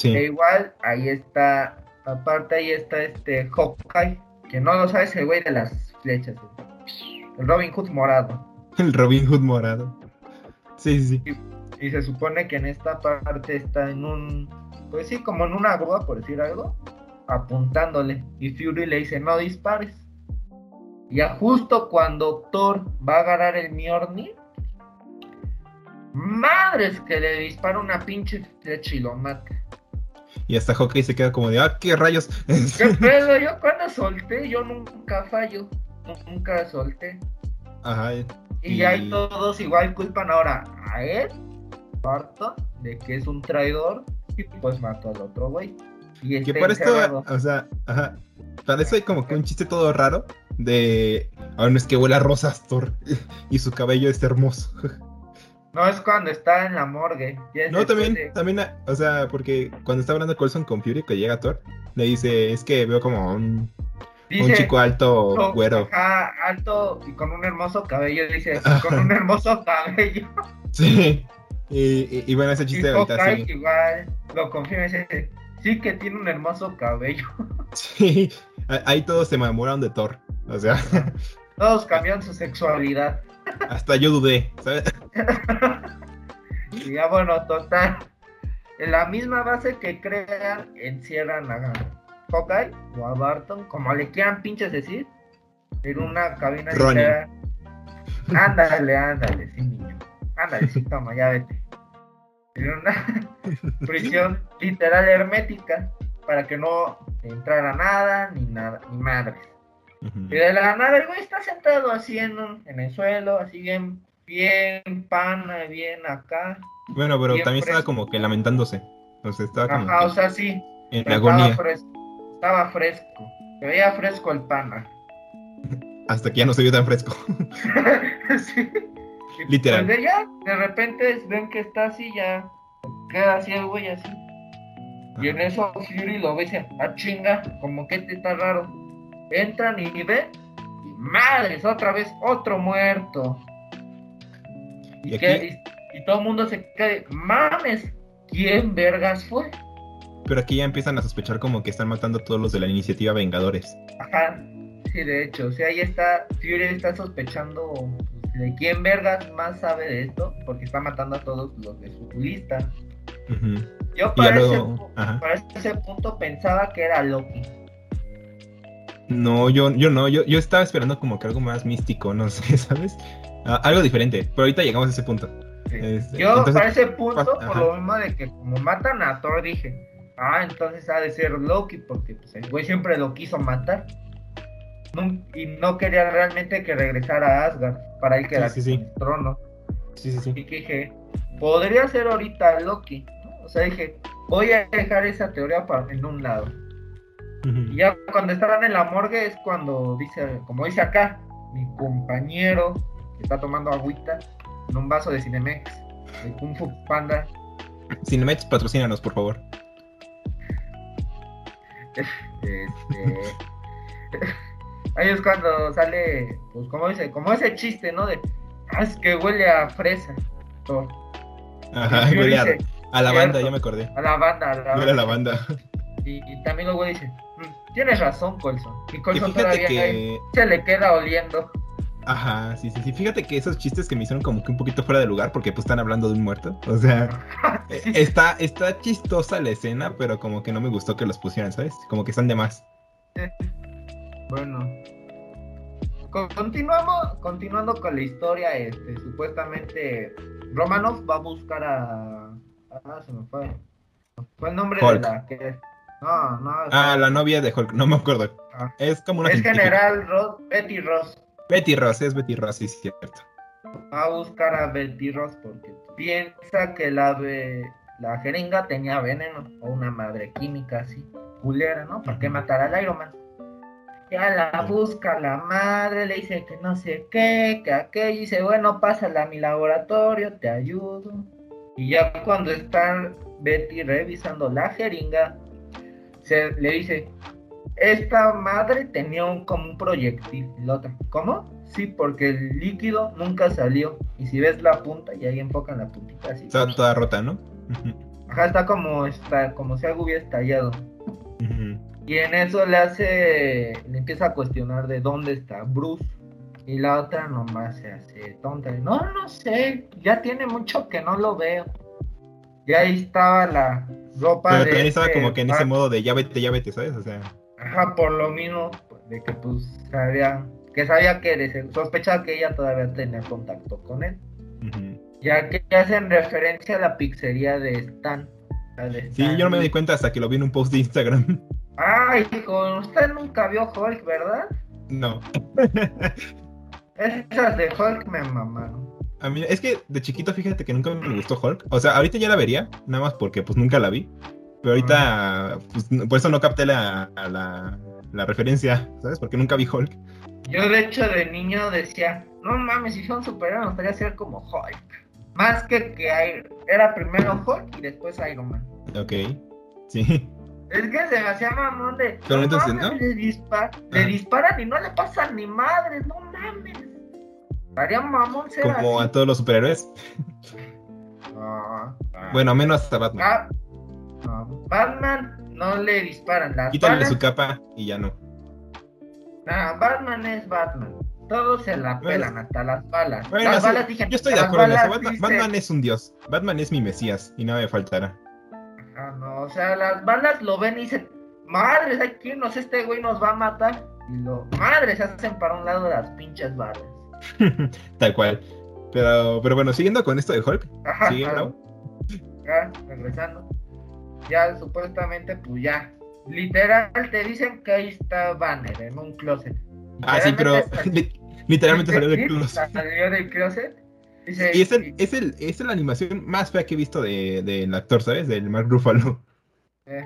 E igual, ahí está, aparte ahí está este Hawkeye, que no lo sabes, el güey de las flechas. El Robin Hood morado. el Robin Hood morado. Sí, sí. Y se supone que en esta parte está en un, pues sí, como en una grúa, por decir algo, apuntándole. Y Fury le dice, no dispares. Y ya justo cuando Thor va a agarrar el Mjolnir, madres que le dispara una pinche flecha y lo mata. Y hasta Hawkeye se queda como de, ah, qué rayos. ¿Qué pedo? Yo cuando solté, yo nunca fallo. Nunca solté. Ajá. Y Y- ahí todos igual culpan ahora a él, Barton, de que es un traidor y pues mató al otro güey. Y Que para esto, encerrado. o sea, ajá. Para eso hay como que un chiste todo raro de, ah, no es que huele a rosas, Thor. Y su cabello es hermoso. No es cuando está en la morgue. No, también, de- también, o sea, porque cuando está hablando Colson con Fury, que llega Thor, le dice, es que veo como un, un chico alto, "Oh, güero. ajá, alto y con un hermoso cabello. Dice, con un hermoso cabello. Sí. Y, y- y bueno, ese Y chiste ahorita sí. igual lo confirma y dice, sí que tiene un hermoso cabello. Sí. Ahí todos se enamoraron de Thor. O sea, Todos cambian su sexualidad. Hasta yo dudé, ¿sabes? Y ya bueno, total. En la misma base que crean, encierran a Hawkeye o a Barton, como le quieran pinches decir, en una cabina literal. Ándale, ándale, sí, niño. Ándale, sí, toma, ya vete. En una prisión literal hermética para que no entrara nada, ni nada, ni madres. Y de la nada el güey está sentado así en, un- en el suelo, así bien, bien pana, bien acá. Bueno, pero también estaba como que lamentándose. O sea, estaba como Ajá, o sea, sí, en estaba agonía. fresco. Estaba fresco. Se veía fresco el pana. Hasta que ya no se vio tan fresco. sí. Literal. Pues de repente ven que está así, ya queda así el güey así. Y en eso Fury lo ve y dice, ah chinga, como que te está raro. Entran y ven, y madres, otra vez otro muerto. Y, Y que- y- y todo el mundo se de, mames, ¿quién vergas fue? Pero aquí ya empiezan a sospechar como que están matando a todos los de la iniciativa Vengadores. Ajá, sí, de hecho, o sea, ahí está, Fury está sospechando pues, de quién vergas más sabe de esto, porque está matando a todos los de su lista. Yo para, luego, para ese punto pensaba que era Loki. No, yo, yo no, yo, yo estaba esperando como que algo más místico, no sé, ¿sabes? Ah, algo diferente, pero ahorita llegamos a ese punto. Este, Yo entonces, para ese punto, por ajá. lo mismo de que como matan a Thor, dije, ah, entonces ha de ser Loki, porque pues, el güey siempre lo quiso matar. Nun- y no quería realmente que regresara a Asgard para él quedarse sí, sí. en el trono. Sí, sí, sí. Y que dije, podría ser ahorita Loki. ¿no? O sea, dije, voy a dejar esa teoría para, en un lado. Y ya cuando estaban en la morgue es cuando dice, como dice acá, mi compañero que está tomando agüita en un vaso de Cinemex, de Kung Fu Panda. Cinemex, patrocínanos, por favor. Este, ahí es cuando sale, pues como dice, como ese chiste, ¿no? De, ah, es que huele a fresa. Thor. Ajá, huele a, la banda, ya me acordé. A la banda, a la Huele a la banda. Y, y también luego dice, "Mm, tienes razón, Colson. Y Colson todavía ahí que. se le queda oliendo. Ajá, sí, sí, sí. Fíjate que esos chistes que me hicieron como que un poquito fuera de lugar porque pues están hablando de un muerto. O sea, eh, Sí. está, está chistosa la escena, pero como que no me gustó que los pusieran, ¿sabes? Como que están de más. Bueno. Con- Continuamos, continuando con la historia, este, supuestamente Romanov va a buscar a... Ah, se me fue. Fue el nombre Hulk. de la que... No, no. Ah, la novia de Hulk, no me acuerdo. Ah. Es como una Es. General Ross, Betty Ross. Betty Ross, es Betty Ross, sí, es cierto. Va a buscar a Betty Ross porque piensa que la, ve- la jeringa tenía veneno o una madre química así, culera, ¿no? ¿Para qué matar al Iron Man? Ya la busca la madre, le dice que no sé qué, que aquello, y dice, bueno, pásala a mi laboratorio, te ayudo. Y ya cuando está Betty revisando la jeringa, se le dice, esta madre tenía un, como un proyectil. La otra, ¿cómo? Sí, porque el líquido nunca salió. Y si ves la punta, y ahí enfocan la puntita así. Está toda rota, ¿no? Ajá, está como, está, como si algo hubiera estallado. Y en eso le hace, le empieza a cuestionar de dónde está Bruce. Y la otra nomás se hace tonta. No, no sé, ya tiene mucho que no lo veo. Y ahí estaba la ropa Pero de también estaba este como que en ese modo de ya vete, ya vete, ¿sabes? O sea, Ajá, por lo mismo, de que pues sabía, que sabía que sospechaba que ella todavía tenía contacto con él. Ya que hacen referencia a la pizzería de Stan. Sí, yo no me di cuenta hasta que lo vi en un post de Instagram. Ay, hijo, usted nunca vio Hulk, ¿verdad? No. Esas de Hulk me mamaron. A mí, es que de chiquito, fíjate que nunca me gustó Hulk. O sea, ahorita ya la vería, nada más porque pues nunca la vi. Pero ahorita, pues, por eso no capté la, la, la referencia, ¿sabes? Porque nunca vi Hulk. Yo de hecho de niño decía, no mames, si son superhéroes me gustaría ser como Hulk. Más que que Iron- era primero Hulk y después Iron Man. Ok. Sí. Es que se me hacía mamón de. Pero no entonces, mames, ¿no? Le, dispar- le disparan y no le pasan ni madres, no mames. Estaría mamón ser Como así. a todos los superhéroes. Bueno, menos a Batman. No, Batman no le disparan las Quítale balas. su capa y ya no. Nah, Batman es Batman. Todos se la Bueno, pelan hasta las balas. Bueno, las sí, balas dije, yo estoy de acuerdo en eso. Batman, dice- Batman es un dios. Batman es mi mesías y nada me faltará. Ah, no, o sea, las balas lo ven y dicen, madres, hay que irnos, este güey nos va a matar. Y lo, madres, se hacen para un lado las pinches balas. Tal cual. Pero, pero bueno, siguiendo con esto de Hulk. Ajá, Sigue, ya, regresando. Ya, supuestamente, pues ya. Literal, te dicen que ahí está Banner en un closet. Ah, sí, pero Literalmente li- literalmente salió del closet. Salió del closet. Dice, Y es, el, es, el, es la animación más fea que he visto de- del actor, ¿sabes? Del Mark Ruffalo. eh,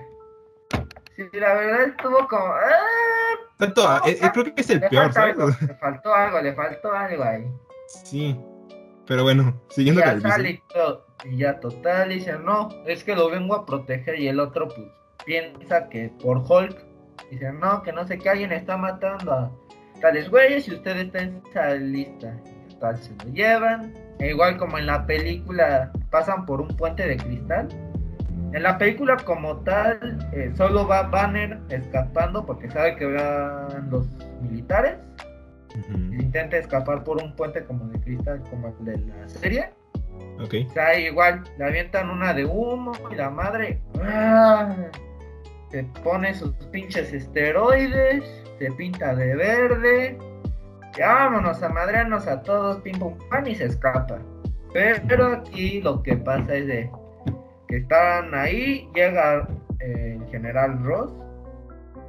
Sí, la verdad estuvo como. ¡ah! Tanto, a- eh, eh, creo que es el Le peor, ¿sabes? algo, le faltó algo, le faltó algo ahí. Sí. Pero bueno, Y siguiendo con el y. Y ya total, dice, no, es que lo vengo a proteger. Y el otro, pues, piensa que por Hulk, dice, no, que no sé qué, alguien está matando a tales güeyes y usted está en esa lista. Tal, se lo llevan. E igual como en la película, pasan por un puente de cristal. En la película como tal, eh, solo va Banner escapando porque sabe que van los militares. Y intenta escapar por un puente como de cristal, como el de la serie. Ok. O sea, igual, le avientan una de humo y la madre ¡ah! se pone sus pinches esteroides, se pinta de verde, y vámonos a madrearnos a todos, pim pum pan y se escapa. Pero aquí lo que pasa es de que están ahí, llega eh, el general Ross,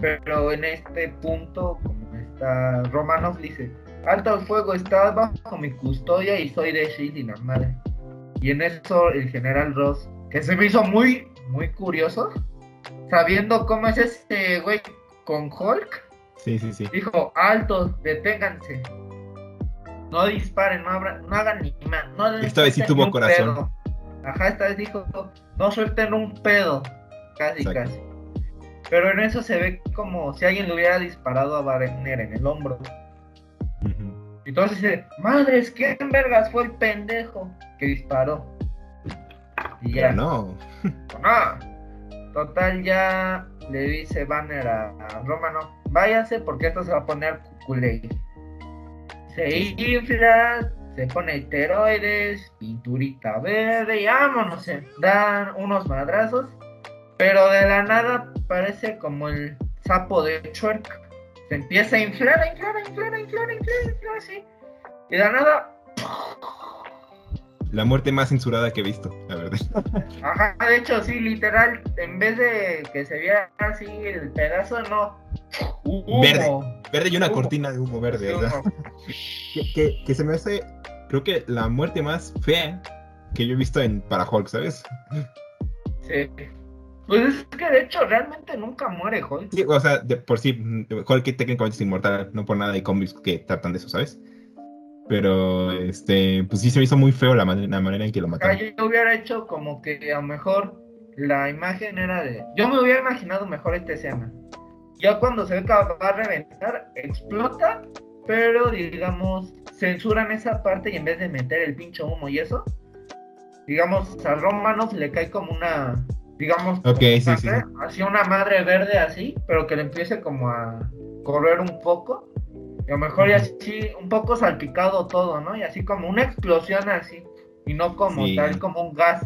pero en este punto, como está Romanov, dice, alto el fuego, estás bajo mi custodia y soy de Shield y la madre. Y en eso el general Ross, que se me hizo muy, muy curioso, sabiendo cómo es este güey con Hulk, Sí, sí, sí. dijo, altos, deténganse. No disparen, no, abran, no hagan ni más. No Esta vez sí tuvo corazón. pedo. Ajá, esta vez dijo, no suelten un pedo. Casi, Exacto. casi. Pero en eso se ve como si alguien le hubiera disparado a Wagner en el hombro. Ujú. Entonces dice, madres, ¿quién vergas fue el pendejo que disparó? Y ya. No. Ah, total, ya le dice Banner a, a Romano, váyase porque esto se va a poner culé. Se infla, se pone esteroides, pinturita verde y vámonos, se dan unos madrazos. Pero de la nada parece como el sapo de Shrek. Se empieza a inflar, a inflar, a inflar, a inflar, a inflar, a inflar, así. Y de la nada La muerte más censurada que he visto, la verdad. Ajá, de hecho, sí, literal, en vez de que se viera así el pedazo, no. Humo. Verde. Verde y una Humo. cortina de humo verde, humo. Que, que- que se me hace, creo que la muerte más fea que yo he visto en para Hulk, ¿sabes? Sí. Pues es que de hecho realmente nunca muere Hulk. Sí, o sea, de por sí, Hulk técnicamente es inmortal, no por nada hay cómics que tratan de eso, ¿sabes? Pero, este, pues sí se me hizo muy feo la, man- la manera en que lo Acá mataron. yo hubiera hecho como que a lo mejor la imagen era de. Yo me hubiera imaginado mejor esta escena. Ya cuando se ve que va a reventar, explota, pero digamos, censuran esa parte y en vez de meter el pincho humo y eso, digamos, a Romanov le cae como una. Digamos, Ok, como sí, sangre, sí, sí. así una madre verde así, pero que le empiece como a correr un poco. Y a lo mejor ya así, un poco salpicado todo, ¿no? Y así como una explosión así. Y no como tal, como un gas.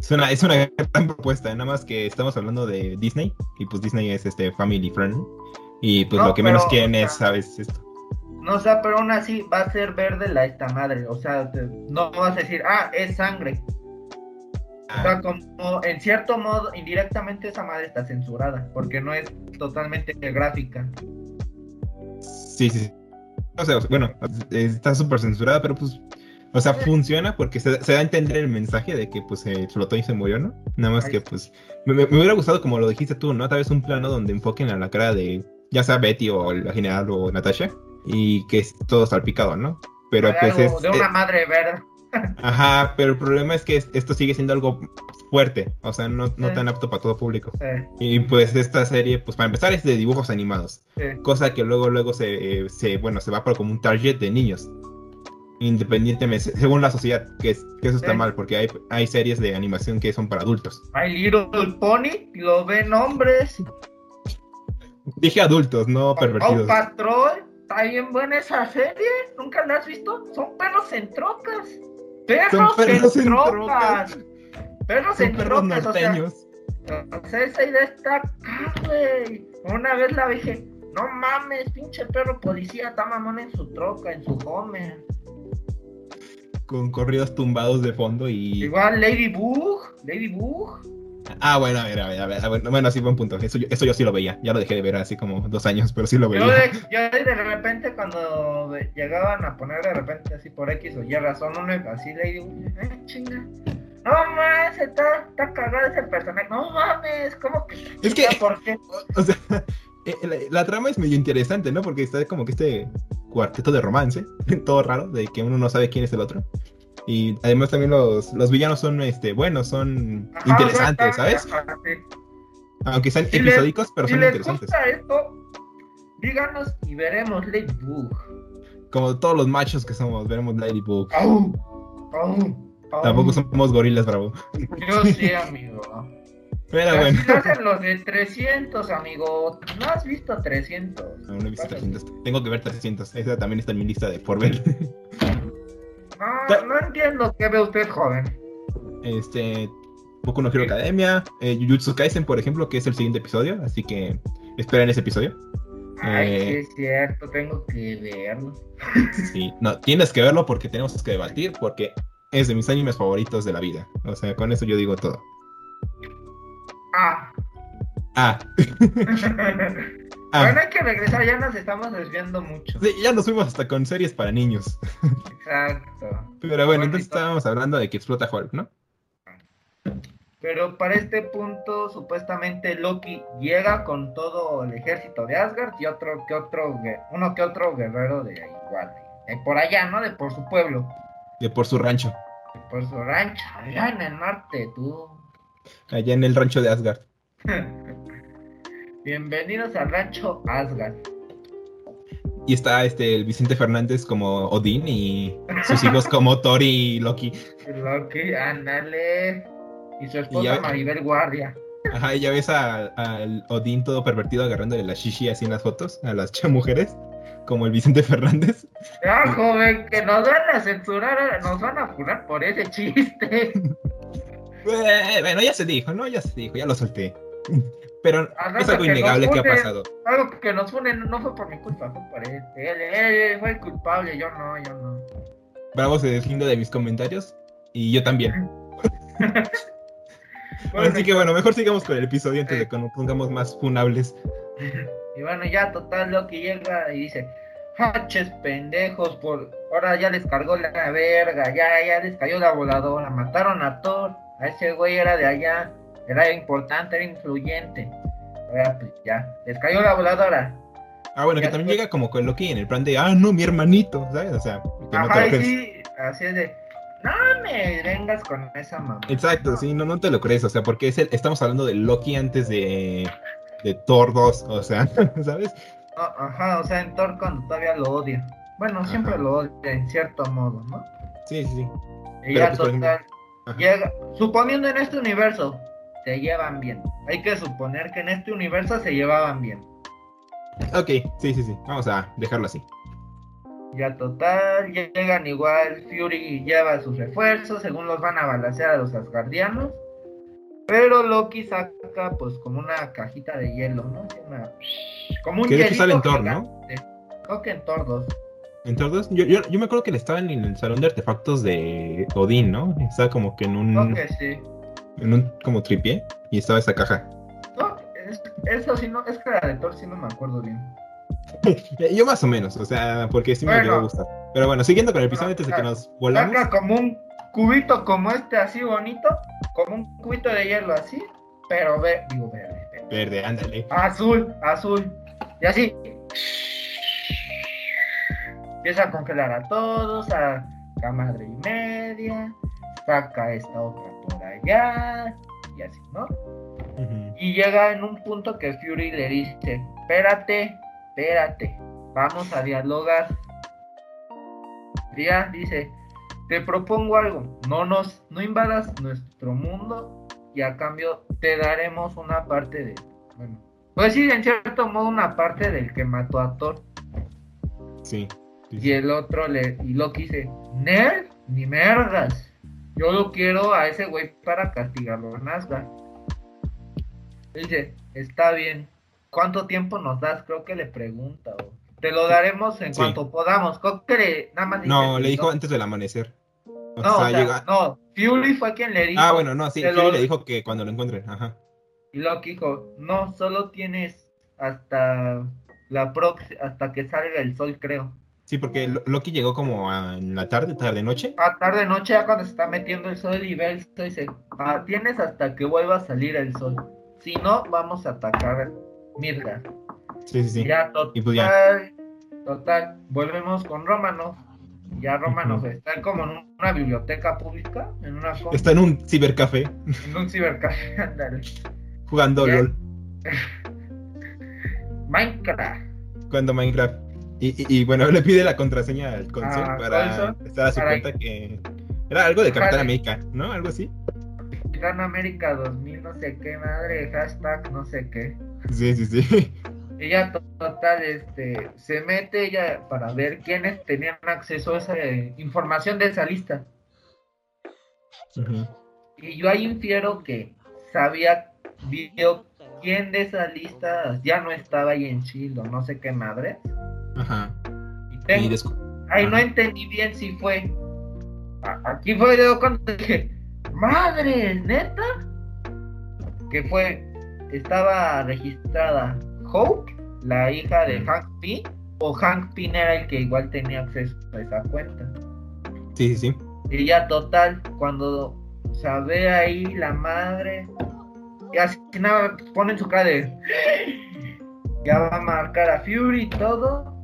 Es una, es una gran propuesta, nada más que estamos hablando de Disney, y pues Disney es este family friendly. Y pues No, lo que menos pero, quieren o sea, es, ¿sabes? Esto. No, o sea, pero aún así va a ser verde la esta madre. O sea, no vas a decir, ah, es sangre. O sea, como en cierto modo, indirectamente esa madre está censurada. Porque no es totalmente gráfica. Sí, sí, sí. O sea, bueno, está súper censurada, pero pues, o sea, funciona porque se, se da a entender el mensaje de que pues se explotó y se murió, ¿no? Nada más que pues, me, me- me hubiera gustado como lo dijiste tú, ¿no? Tal vez un plano donde enfoquen a la cara de, ya sea Betty o la general o Natasha, y que es todo salpicado, ¿no? Pero pues algo- es... de una eh, madre verde. ajá, pero el problema es que es- esto sigue siendo algo fuerte, o sea, no, no Sí. tan apto para todo público. Sí, Y pues esta serie, pues para empezar es de dibujos animados sí. cosa que luego luego se, eh, se bueno se va por como un target de niños independientemente según la sociedad que, es- que eso está mal porque hay, hay series de animación que son para adultos My Little Pony, lo ven hombres. dije adultos no pervertidos Patrol, está bien buena esa serie. ¿Nunca la has visto? Son perros en trocas. Perros, perros en, en trocas. Perros son en perros trocas, norteños O sea, esa idea está acá, güey. Una vez la dije, no mames, pinche perro policía, está mamón en su troca, en su Homer. con corridos tumbados de fondo y Igual Ladybug, Ladybug. Ah bueno a ver a ver a ver, a ver, bueno sí buen punto eso yo, eso yo sí lo veía ya lo dejé de ver así como dos años pero sí lo Yo veía de, yo de repente cuando de- llegaban a poner de repente así por X o Y razón, uno así Ladybug, eh, chinga. No mames, está, está cagado ese personaje. No mames, ¿cómo que? Es que- ¿Por qué? o sea eh, la, la trama es medio interesante no porque está como que este cuarteto de romance todo raro de que uno no sabe quién es el otro y además también los, los villanos son este buenos son Ajá, interesantes sabes sí. aunque sean Si les- episódicos pero Si son les interesantes gusta esto, díganos y veremos Ladybug. como todos los machos que somos veremos Ladybug Au, au, au. tampoco somos gorilas bravo Yo sí, amigo. pero Así bueno hacen los de 300, amigo. ¿No has visto 300? No, no he visto 300. Tengo que ver 300. Esa también está en mi lista de por ver. No, no entiendo qué ve usted, joven. Este. Boku no Hero Academia. Eh, Jujutsu Kaisen, por ejemplo, que es el siguiente episodio. Así que esperen ese episodio. Ay, Eh. sí es cierto, tengo que verlo. Sí. No, tienes que verlo porque tenemos que debatir. Porque es de mis animes favoritos de la vida. O sea, con eso yo digo todo. Ah. Ah. Ah. Bueno, hay que regresar, ya nos estamos desviando mucho. Sí, ya nos fuimos hasta con series para niños. Exacto. Pero bueno, entonces estábamos hablando de que explota Hulk, ¿no? Pero para este punto, supuestamente Loki llega con todo el ejército de Asgard y otro que otro, uno que otro guerrero de igual, de, de por allá, ¿no? De por su pueblo, De por su rancho, de por su rancho, allá en el norte, tú. allá en el rancho de Asgard. Bienvenidos al rancho Asgard. Y está este el Vicente Fernández como Odín y sus hijos como Thor y Loki. Loki, ándale. Y su esposa Y ya- Maribel Guardia. Ajá, y ya ves a- al Odín todo pervertido agarrándole la shishi así en las fotos a las mujeres, como el Vicente Fernández. Ya, joven, que nos van a censurar, nos van a jurar por ese chiste. Bueno, ya se dijo, ¿no? Ya se dijo, ya lo solté. Pero Ah, no, es algo innegable que ha pasado. Algo que nos funen no fue por mi culpa, fue por él. Él, él fue el culpable, yo no, yo no. Bravo se deslinda de mis comentarios y yo también. Bueno, Así que bueno, mejor sigamos con el episodio antes de que nos pongamos más funables. Y bueno, ya total Loki llega y dice, haches pendejos, por ahora ya les cargó la verga, ya, ya les cayó la voladora, mataron a Thor, a ese güey era de allá, era importante, era influyente. Ahora pues ya, les cayó la voladora. Ah, bueno, que también llega como con Loki en el plan de, ah, no, mi hermanito, ¿sabes? O sea, que no te lo sí, así es de, no me vengas con esa mamá. Exacto, sí, no, no te lo crees, o sea, porque es el, estamos hablando de Loki antes de, de Thor 2, o sea, ¿sabes? No, ajá, o sea, en Thor cuando todavía lo odia. Bueno, siempre lo odia en cierto modo, ¿no? Sí, sí, sí. Y Pero, ya pues, ejemplo, total, llega, suponiendo en este universo, se llevan bien. Hay que suponer que en este universo se llevaban bien. Ok, sí, sí, sí, vamos a dejarlo así. Ya total, llegan igual, Fury lleva sus refuerzos, según los van a balancear a los asgardianos. Pero Loki saca pues como una cajita de hielo, ¿no? Una- como un Que de hecho sale en Thor, ¿no? Creo que en Thor 2. En Thor 2, yo, yo, yo me acuerdo que él estaba en el salón de artefactos de Odín, ¿no? Estaba como que en un, Creo que sí. En un como tripié y estaba esa caja. No, es- eso sí no, es que la de Thor sí no me acuerdo bien. Yo más o menos, o sea, porque sí me Bueno. llegó a gustar. Pero bueno, siguiendo con el episodio antes de que Bueno, nos volamos. Como un cubito como este así bonito, como un cubito de hielo así, pero ve, digo verde, verde. Verde, ándale. azul, azul, y así. Empieza a congelar a todos, a la madre y media, saca esta otra allá, y así, ¿no? Y llega en un punto que Fury le dice, espérate, espérate, vamos a dialogar. Ya dice, te propongo algo, no nos, no invadas nuestro mundo y a cambio te daremos una parte de, bueno, pues sí, en cierto modo una parte del que mató a Thor. Sí. sí, Y el otro le, y Loki dice, Nerd, ni merdas. Yo lo quiero a ese güey para castigarlo en Asgard. Dice, está bien. ¿Cuánto tiempo nos das? Creo que le pregunta. o, Te lo daremos en Sí. cuanto podamos. Creo que le- nada más No, dice, le dijo antes del amanecer. O No, o sea, sea, llega- no, Fury fue quien le dijo. Ah, bueno, no, sí, Fury lo- le dijo que cuando lo encuentren, ajá. Y Loki dijo, no, solo tienes hasta la prox hasta que salga el sol, creo. Sí, porque Lo- Loki llegó como a- en la tarde, tarde, noche. a tarde noche ya cuando se está metiendo el sol y ve el sol dice, "Ah, tienes hasta que vuelva a salir el sol. Si no, vamos a atacar Mirga. Sí, sí, sí. Ya total, Y pues ya. total, volvemos con Romanov. Ya Romanov Ujú. está como en una biblioteca pública, en una Está en un cibercafé en un cibercafé, ándale. jugando Ya. LOL, Minecraft. jugando Minecraft. Y, y- y, bueno, le pide la contraseña al console Ah, para estar a su para- cuenta que era algo de Capitán América, ¿no? Algo así. Capitán América 2000, no sé qué, madre, hashtag, no sé qué. Sí, sí, sí. To- total, este, se mete ya para ver quiénes tenían acceso a esa eh, información de esa lista. Y yo ahí infiero que sabía, vio quién de esa lista ya no estaba ahí en Chile, no sé qué madre. Ajá. Y Y tengo, descu- ahí no entendí bien si fue aquí fue yo cuando dije, madre, neta, que fue, estaba registrada Hope, la hija de Hank Pym, o Hank Pym era el que igual tenía acceso a esa cuenta. Sí, sí, sí. Y ya total, cuando sabe ahí la madre, y así nada, ponen su cara de, ya va a marcar a Fury y todo,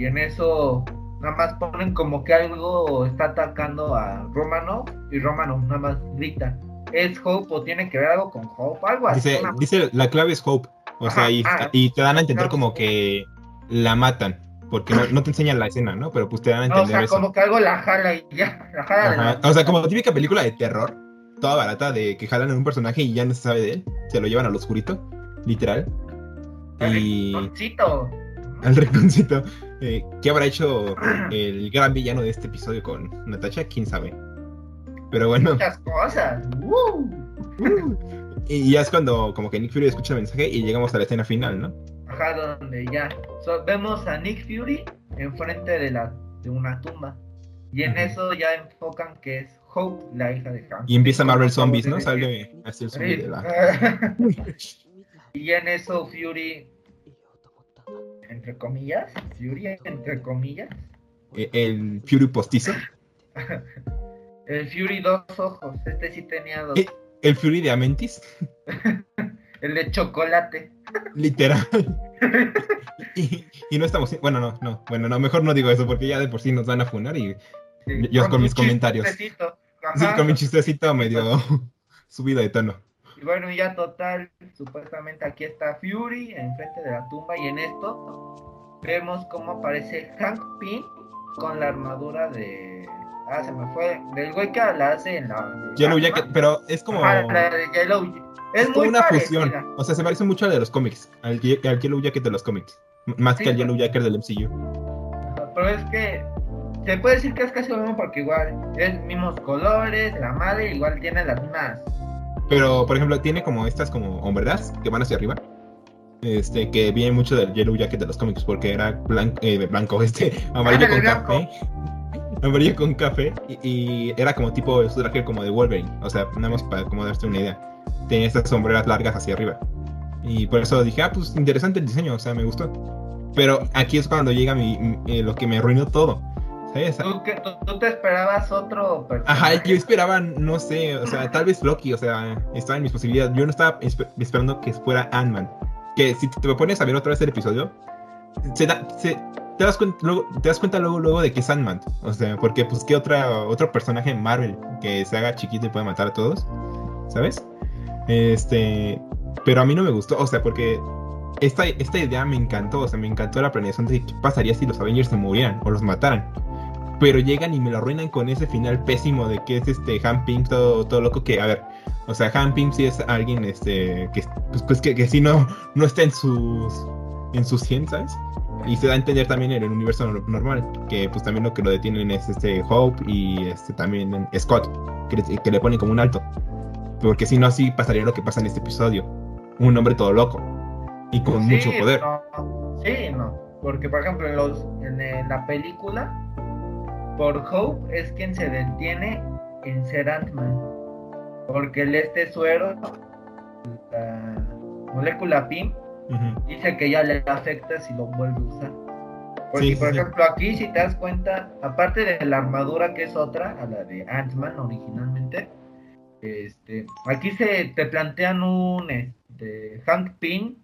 y en eso nada más ponen como que algo está atacando a Romano y Romano nada más grita. ¿Es Hope o tiene que ver algo con Hope? Algo así. Dice, una- dice la clave es Hope. O sea, y, ah, y te dan a entender como que la matan. Porque no, no te enseñan la escena, ¿no? Pero pues te dan a o entender sea, eso. como que algo la jala y ya, la jala la- O sea, como típica película de terror, toda barata, de que jalan a un personaje y ya no se sabe de él. Se lo llevan al oscurito, literal. al Y rinconcito. al rinconcito. Eh, ¿Qué habrá hecho el gran villano de este episodio con Natasha? ¿Quién sabe? Pero bueno, Muchas cosas. ¡Uh! y ya es cuando como que Nick Fury escucha el mensaje y llegamos a la escena final, ¿no? Ajá, donde ya so- vemos a Nick Fury enfrente de la de una tumba. Y en eso ya enfocan que es Hope, la hija de Hank. Y empieza Marvel Zombies, ¿no? Sale así el zombie de la... y en eso Fury, entre comillas, Fury, entre comillas, Eh, el Fury postizo. el Fury dos ojos, este sí tenía dos, ¿Qué? El Fury de Amentis. el de chocolate. Literal. y, y no estamos... Bueno, no, no. Bueno, no, mejor no digo eso porque ya de por sí nos van a funar y... Sí, Yo con mis comentarios. Sí, con mi chistecito medio subido de tono. Y bueno, ya total, supuestamente aquí está Fury enfrente de la tumba y en esto vemos cómo aparece Hank Pym con la armadura de... Ah, se me fue. Del güey que la hace en la... Yellow. Jacket, pero es como... Ajá, la de Yellow. Es, Es como muy una parecida. fusión. O sea, se parece mucho al de los cómics. Al, Ye- al Yellow Jacket de los cómics. Más Sí, que al Yellow Jacket del MCU. Pero es que se puede decir que es casi lo mismo porque igual es mismos colores, la madre igual tiene las mismas. Pero, por ejemplo, tiene como estas como hombreras que van hacia arriba. Este, que viene mucho del Yellow Jacket de los cómics, porque era blanco, eh, blanco este, amarillo con café. Amarillo con café. Y, y era como tipo su traje como de Wolverine. O sea, nada más para como darte una idea. Tenía estas sombreras largas hacia arriba. Y por eso dije, ah, pues interesante el diseño, o sea, me gustó. Pero aquí es cuando llega mi- eh, lo que me arruinó todo. ¿Tú, que, tú, tú te esperabas otro personaje. Ajá, yo esperaba, no sé, o sea, tal vez Loki, o sea, estaba en mis posibilidades. Yo no estaba espe- esperando que fuera Ant-Man. Que si te pones a ver otra vez el episodio, se da, se, te, das cuenta, luego, te das cuenta luego, luego de que es Ant-Man. O sea, porque pues qué otra, otro personaje en Marvel que se haga chiquito y pueda matar a todos, ¿sabes? Este, pero a mí no me gustó, o sea, porque esta, esta idea me encantó, o sea, me encantó la planeación de qué pasaría si los Avengers se murieran o los mataran. Pero llegan y me lo arruinan con ese final pésimo de que es este Han Pym todo, todo loco que, a ver, o sea, Han Pym sí es alguien este que pues, pues que, que sí no, no está en sus en sus 100, ¿sabes? Y se da a entender también en el universo nor- normal, que pues también lo que lo detienen es este Hope y este también Scott, que le, que le ponen como un alto. Porque si no, así pasaría lo que pasa en este episodio. Un hombre todo loco y con Sí, mucho poder. no, sí, no. Porque, por ejemplo, en, los, en la película, por Hope es quien se detiene en ser Ant-Man. Porque el este suero, la molécula PIM, dice que ya le afecta si lo vuelve a usar. Porque, Sí, por sí. ejemplo, aquí, si te das cuenta, aparte de la armadura que es otra, a la de Ant-Man originalmente, este, aquí se te plantean un este, Hank Pym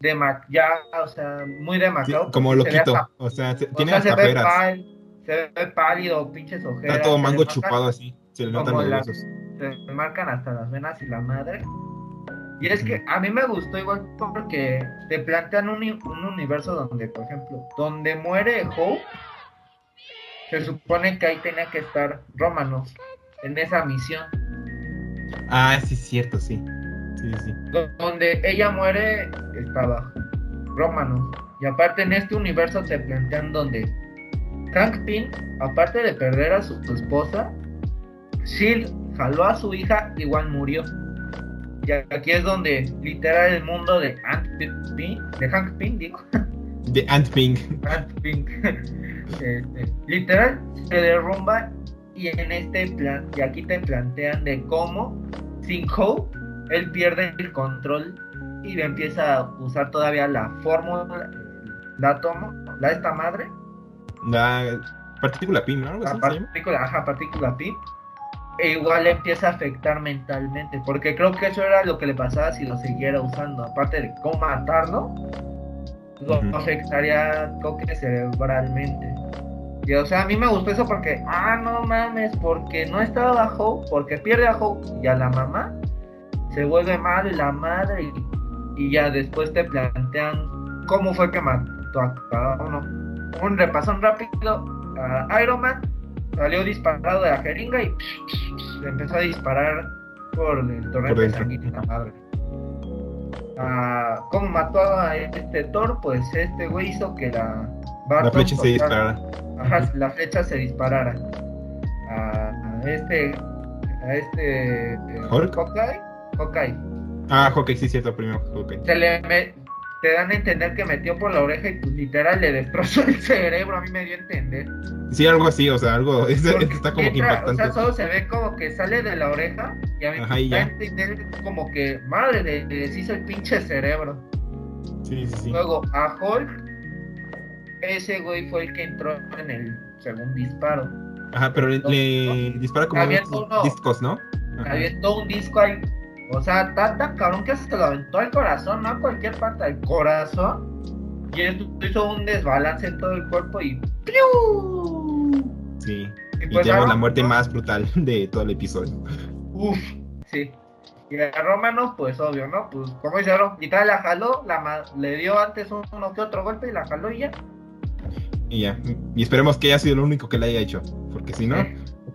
de Mac, ya, o sea, muy demacrado. como se loquito. hasta- O sea, se- o tiene sea, se ve. Se ve pálido, pinches ojeras. Está todo se mango chupado así. Se le notan los huesos. se marcan hasta las venas y la madre. Y es que a mí me gustó igual porque te plantean un, un universo donde, por ejemplo, donde muere Hope, se supone que ahí tenía que estar Romanos en esa misión. Ah, sí, es cierto, sí. Sí, sí. Do- Donde ella muere, estaba Romanos. Y aparte en este universo te plantean donde Hank Pym, aparte de perder a su, su esposa, Shield jaló a su hija, igual murió. Y aquí es donde literal el mundo de Hank Pym, de Hank Pym, digo, De Ant Pink. Ant Pink. Este, literal, se derrumba y en este plan, y aquí te plantean de cómo, sin Hope, él pierde el control y empieza a usar todavía la fórmula, la átomo, la esta madre. La partícula PIM, ¿no? La partícula, ajá, partícula PIM. E igual le empieza a afectar mentalmente, porque creo que eso era lo que le pasaba si lo siguiera usando. Aparte de cómo matarlo, lo afectaría, creo que cerebralmente. Y, o sea, a mí me gustó eso porque, ah, no mames, porque no estaba Hope, porque pierde a Hope y a la mamá, se vuelve mal la madre y, ya después te plantean cómo fue que mató a cada uno. Un repasón rápido a Iron Man, salió disparado de la jeringa y le empezó a disparar por el torrente de la madre. Ah, ¿Cómo mató a este Thor? Pues este güey hizo que la... la flecha se disparara. Ajá, la flecha se disparara. A, este... A este... Eh, Hawkeye. Hawkeye. Ah, Hawkeye, sí, cierto, primero Hawkeye. Se le, te dan a entender que metió por la oreja y pues, literal le destrozó el cerebro, a mí me dio a entender. Sí, algo así, o sea, algo, está como que impactante. O sea, solo se ve como que sale de la oreja y a mí me da a entender como que, madre, le, deshizo el pinche cerebro. Sí, sí, sí. Luego, a Hulk, ese güey fue el que entró en el segundo disparo. Ajá, pero le, dispara como discos, ¿no? Había todo un disco ahí o sea, tanta cabrón que se lo aventó al corazón, no a cualquier parte del corazón. Y esto hizo un desbalance en todo el cuerpo y Sí. Y, pues la muerte más brutal de todo el episodio. Uf, sí. Y a Romano, pues obvio, ¿no? Pues como dice y tal la jaló, la le dio antes uno que otro golpe y la jaló y ya. Y ya. Y esperemos que haya sido el único que le haya hecho. Porque si no,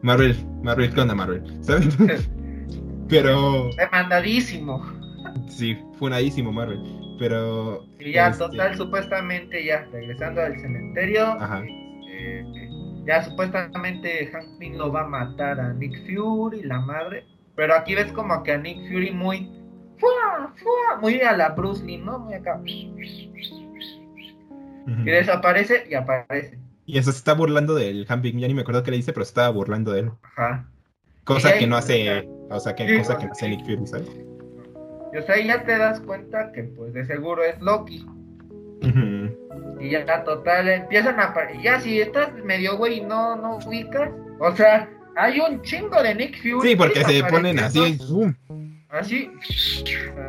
Marvel, Marvel, ¿qué onda Marvel? ¿Sabes? Pero. Demandadísimo. Sí, funadísimo Marvel. Pero. Y ya, este, total, supuestamente, ya, regresando al cementerio. Eh, ya supuestamente Hank Pym lo va a matar a Nick Fury, la madre. Pero aquí ves como que a Nick Fury muy. ¡Fua! ¡Fua! Muy a la Bruce Lee, ¿no? Muy acá. Y desaparece y aparece. Y eso se está burlando del Hank Pym, ya ni me acuerdo qué le dice, pero se estaba burlando de él. Ajá. Cosa que no hace, o sea, que cosa que no hace Nick Fury, ¿sabes? Y o sea, ya te das cuenta que pues de seguro es Loki. Y ya total, empiezan a ya si estás medio güey y no, no ubicas, o sea, hay un chingo de Nick Fury. Sí, porque se ponen así, así,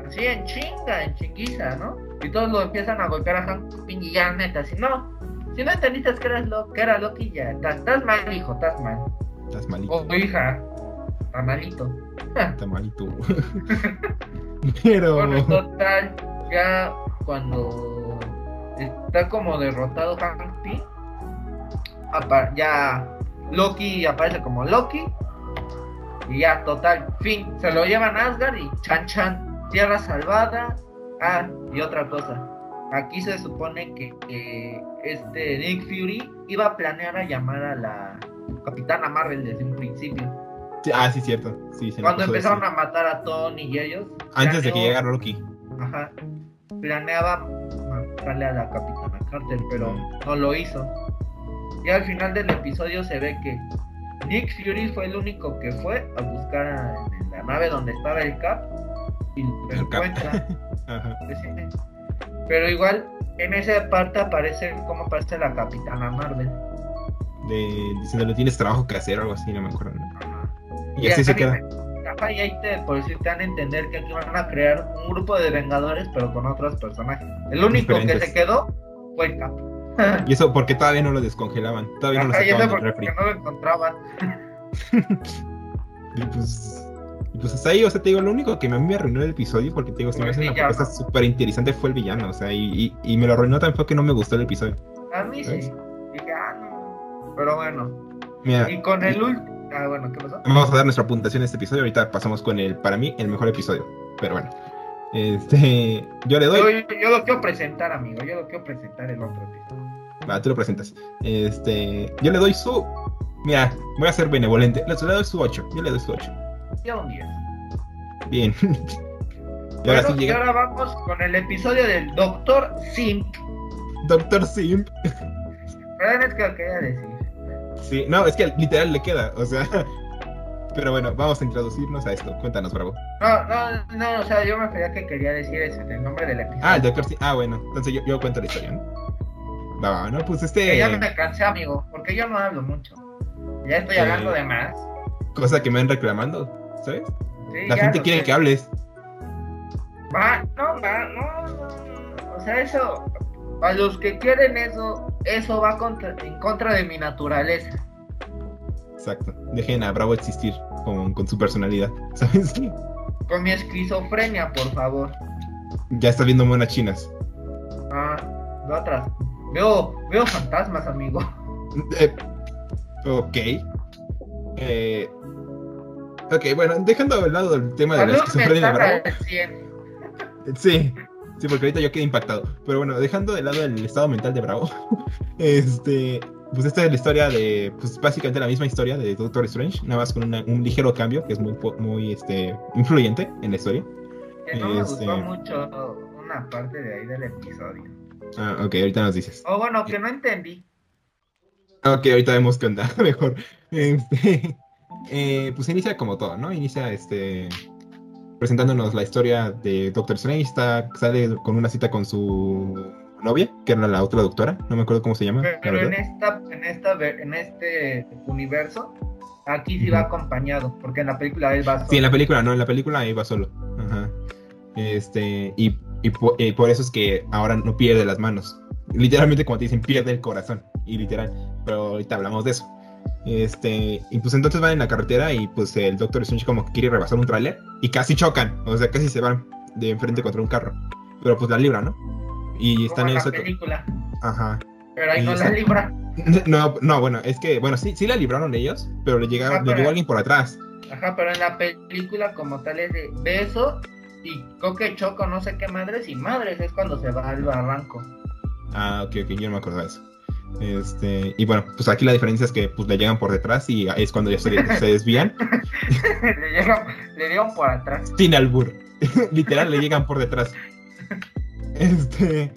así en chinga, en chinguiza, ¿no? Y todos lo empiezan a golpear a Hank Ping y ya neta, si no, si no entendiste que, eras lo, que era Loki, ya estás, mal, hijo, estás mal. Estás malito. O hija, Tamalito. Tamalito. Pero. Bueno, total, ya cuando está como derrotado Hank ya Loki aparece como Loki. Y ya, total, fin. Se lo llevan a Asgard y chan chan, tierra salvada. Ah, y otra cosa. Aquí se supone que, que este Nick Fury iba a planear a llamar a la Capitana Marvel desde un principio ah, sí, cierto. Sí, Cuando empezaron a matar a Tony y ellos. Antes de que llegara Rocky. Ajá. Planeaba matarle a la Capitana Carter, pero no lo hizo. Y al final del episodio se ve que Nick Fury fue el único que fue a buscar a, la nave donde estaba el Cap y lo encuentra. Ajá. Pero igual en esa parte aparece como aparece la Capitana Marvel. De, diciéndole tienes trabajo que hacer o algo así, no me acuerdo. Y, así se queda. y ahí te, decir, te dan a entender que aquí van a crear un grupo de Vengadores, pero con otros personajes. El único que se quedó fue el Cap. y eso porque todavía no lo descongelaban. Todavía no lo sacaban del refri. no lo encontraban. y pues. Y pues hasta ahí, o sea, te digo, lo único que a mí me arruinó el episodio, porque te digo, si me hace una propuesta súper interesante, fue el villano, o sea, y, y, me lo arruinó también fue que no me gustó el episodio. A mí sí. Dije, ah, no. Pero bueno. Mira, y con el último Ah, bueno, ¿qué pasó? Vamos a dar nuestra puntuación en este episodio. Ahorita pasamos con el, para mí, el mejor episodio. Pero bueno. Este, yo le doy. Yo, lo quiero presentar, amigo. Yo lo quiero presentar el otro episodio. Va, tú lo presentas. Este, yo le doy su. Mira, voy a ser benevolente. Le, doy su 8. Yo le doy su 8. Yo un 10. Bien. y ahora, sí llega... ahora vamos con el episodio del Doctor Sim. Doctor Simp. Perdón, es que lo quería decir. Sí, no, es que literal le queda, o sea. Pero bueno, vamos a introducirnos a esto. Cuéntanos, Bravo. No, no, no, o sea, yo me refería que quería decir ese, el nombre del episodio. Ah, el Doctor Simp. Ah, bueno, entonces yo, yo cuento la historia, ¿no? Va, ¿no? Pues este. Que ya me cansé, amigo, porque yo no hablo mucho. Ya estoy Eh, hablando de más. Cosa que me han reclamando, ¿sabes? Sí, La gente quiere sé. que hables. Va, no, va, no, no, no. O sea, eso, a los que quieren eso, eso va contra, en contra de mi naturaleza. Exacto. Dejen a Bravo existir con, con su personalidad, ¿sabes? Con mi esquizofrenia, por favor. Ya está viendo monas chinas. Ah, de atrás. Veo, veo fantasmas, amigo. Eh, ok. Eh, ok, bueno, dejando de lado el tema de la esquizofrenia de Bravo. al 100. Sí, sí, porque ahorita yo quedé impactado. Pero bueno, dejando de lado el estado mental de Bravo, este, pues esta es la historia de, pues básicamente la misma historia de Doctor Strange, nada más con una- un ligero cambio que es muy, muy, este, influyente en la historia. Que no me Este- gustó mucho una parte de ahí del episodio. Ah, ok, ahorita nos dices. O bueno, que no entendí. Ok, ahorita vemos qué onda, mejor. Este, eh, pues inicia como todo, ¿no? Inicia este presentándonos la historia de Doctor Strange, está, sale con una cita con su novia, que era la otra doctora, no me acuerdo cómo se llama. la Pero en esta, en esta, en este universo, aquí sí va acompañado, porque en la película él va solo. Sí, en la película, no, en la película iba solo. Ajá. Este, y, y po- y por eso es que ahora no pierde las manos. Literalmente, como te dicen, pierde el corazón. Y literal, pero ahorita hablamos de eso. Este, y pues entonces van en la carretera y pues el Doctor Strange como que quiere rebasar un tráiler y casi chocan, o sea, casi se van de enfrente contra un carro. Pero pues la libra, ¿no? Y como están en en la eso. película. Ajá. Pero ahí Y no está- la libra. No, no, bueno, es que, bueno, sí, sí la libraron ellos, pero le, llegaron, le llegó alguien por atrás. Ajá, pero en la película como tal es de beso y coque choco, no sé qué madres y madres es cuando se va al barranco. Ah, ok, ok, yo no me acordaba de eso. Este, y bueno, pues aquí la diferencia es que pues le llegan por detrás y es cuando ya se, se desvían. le, llegan, le dieron por atrás. Sin albur. Literal, le llegan por detrás. Este,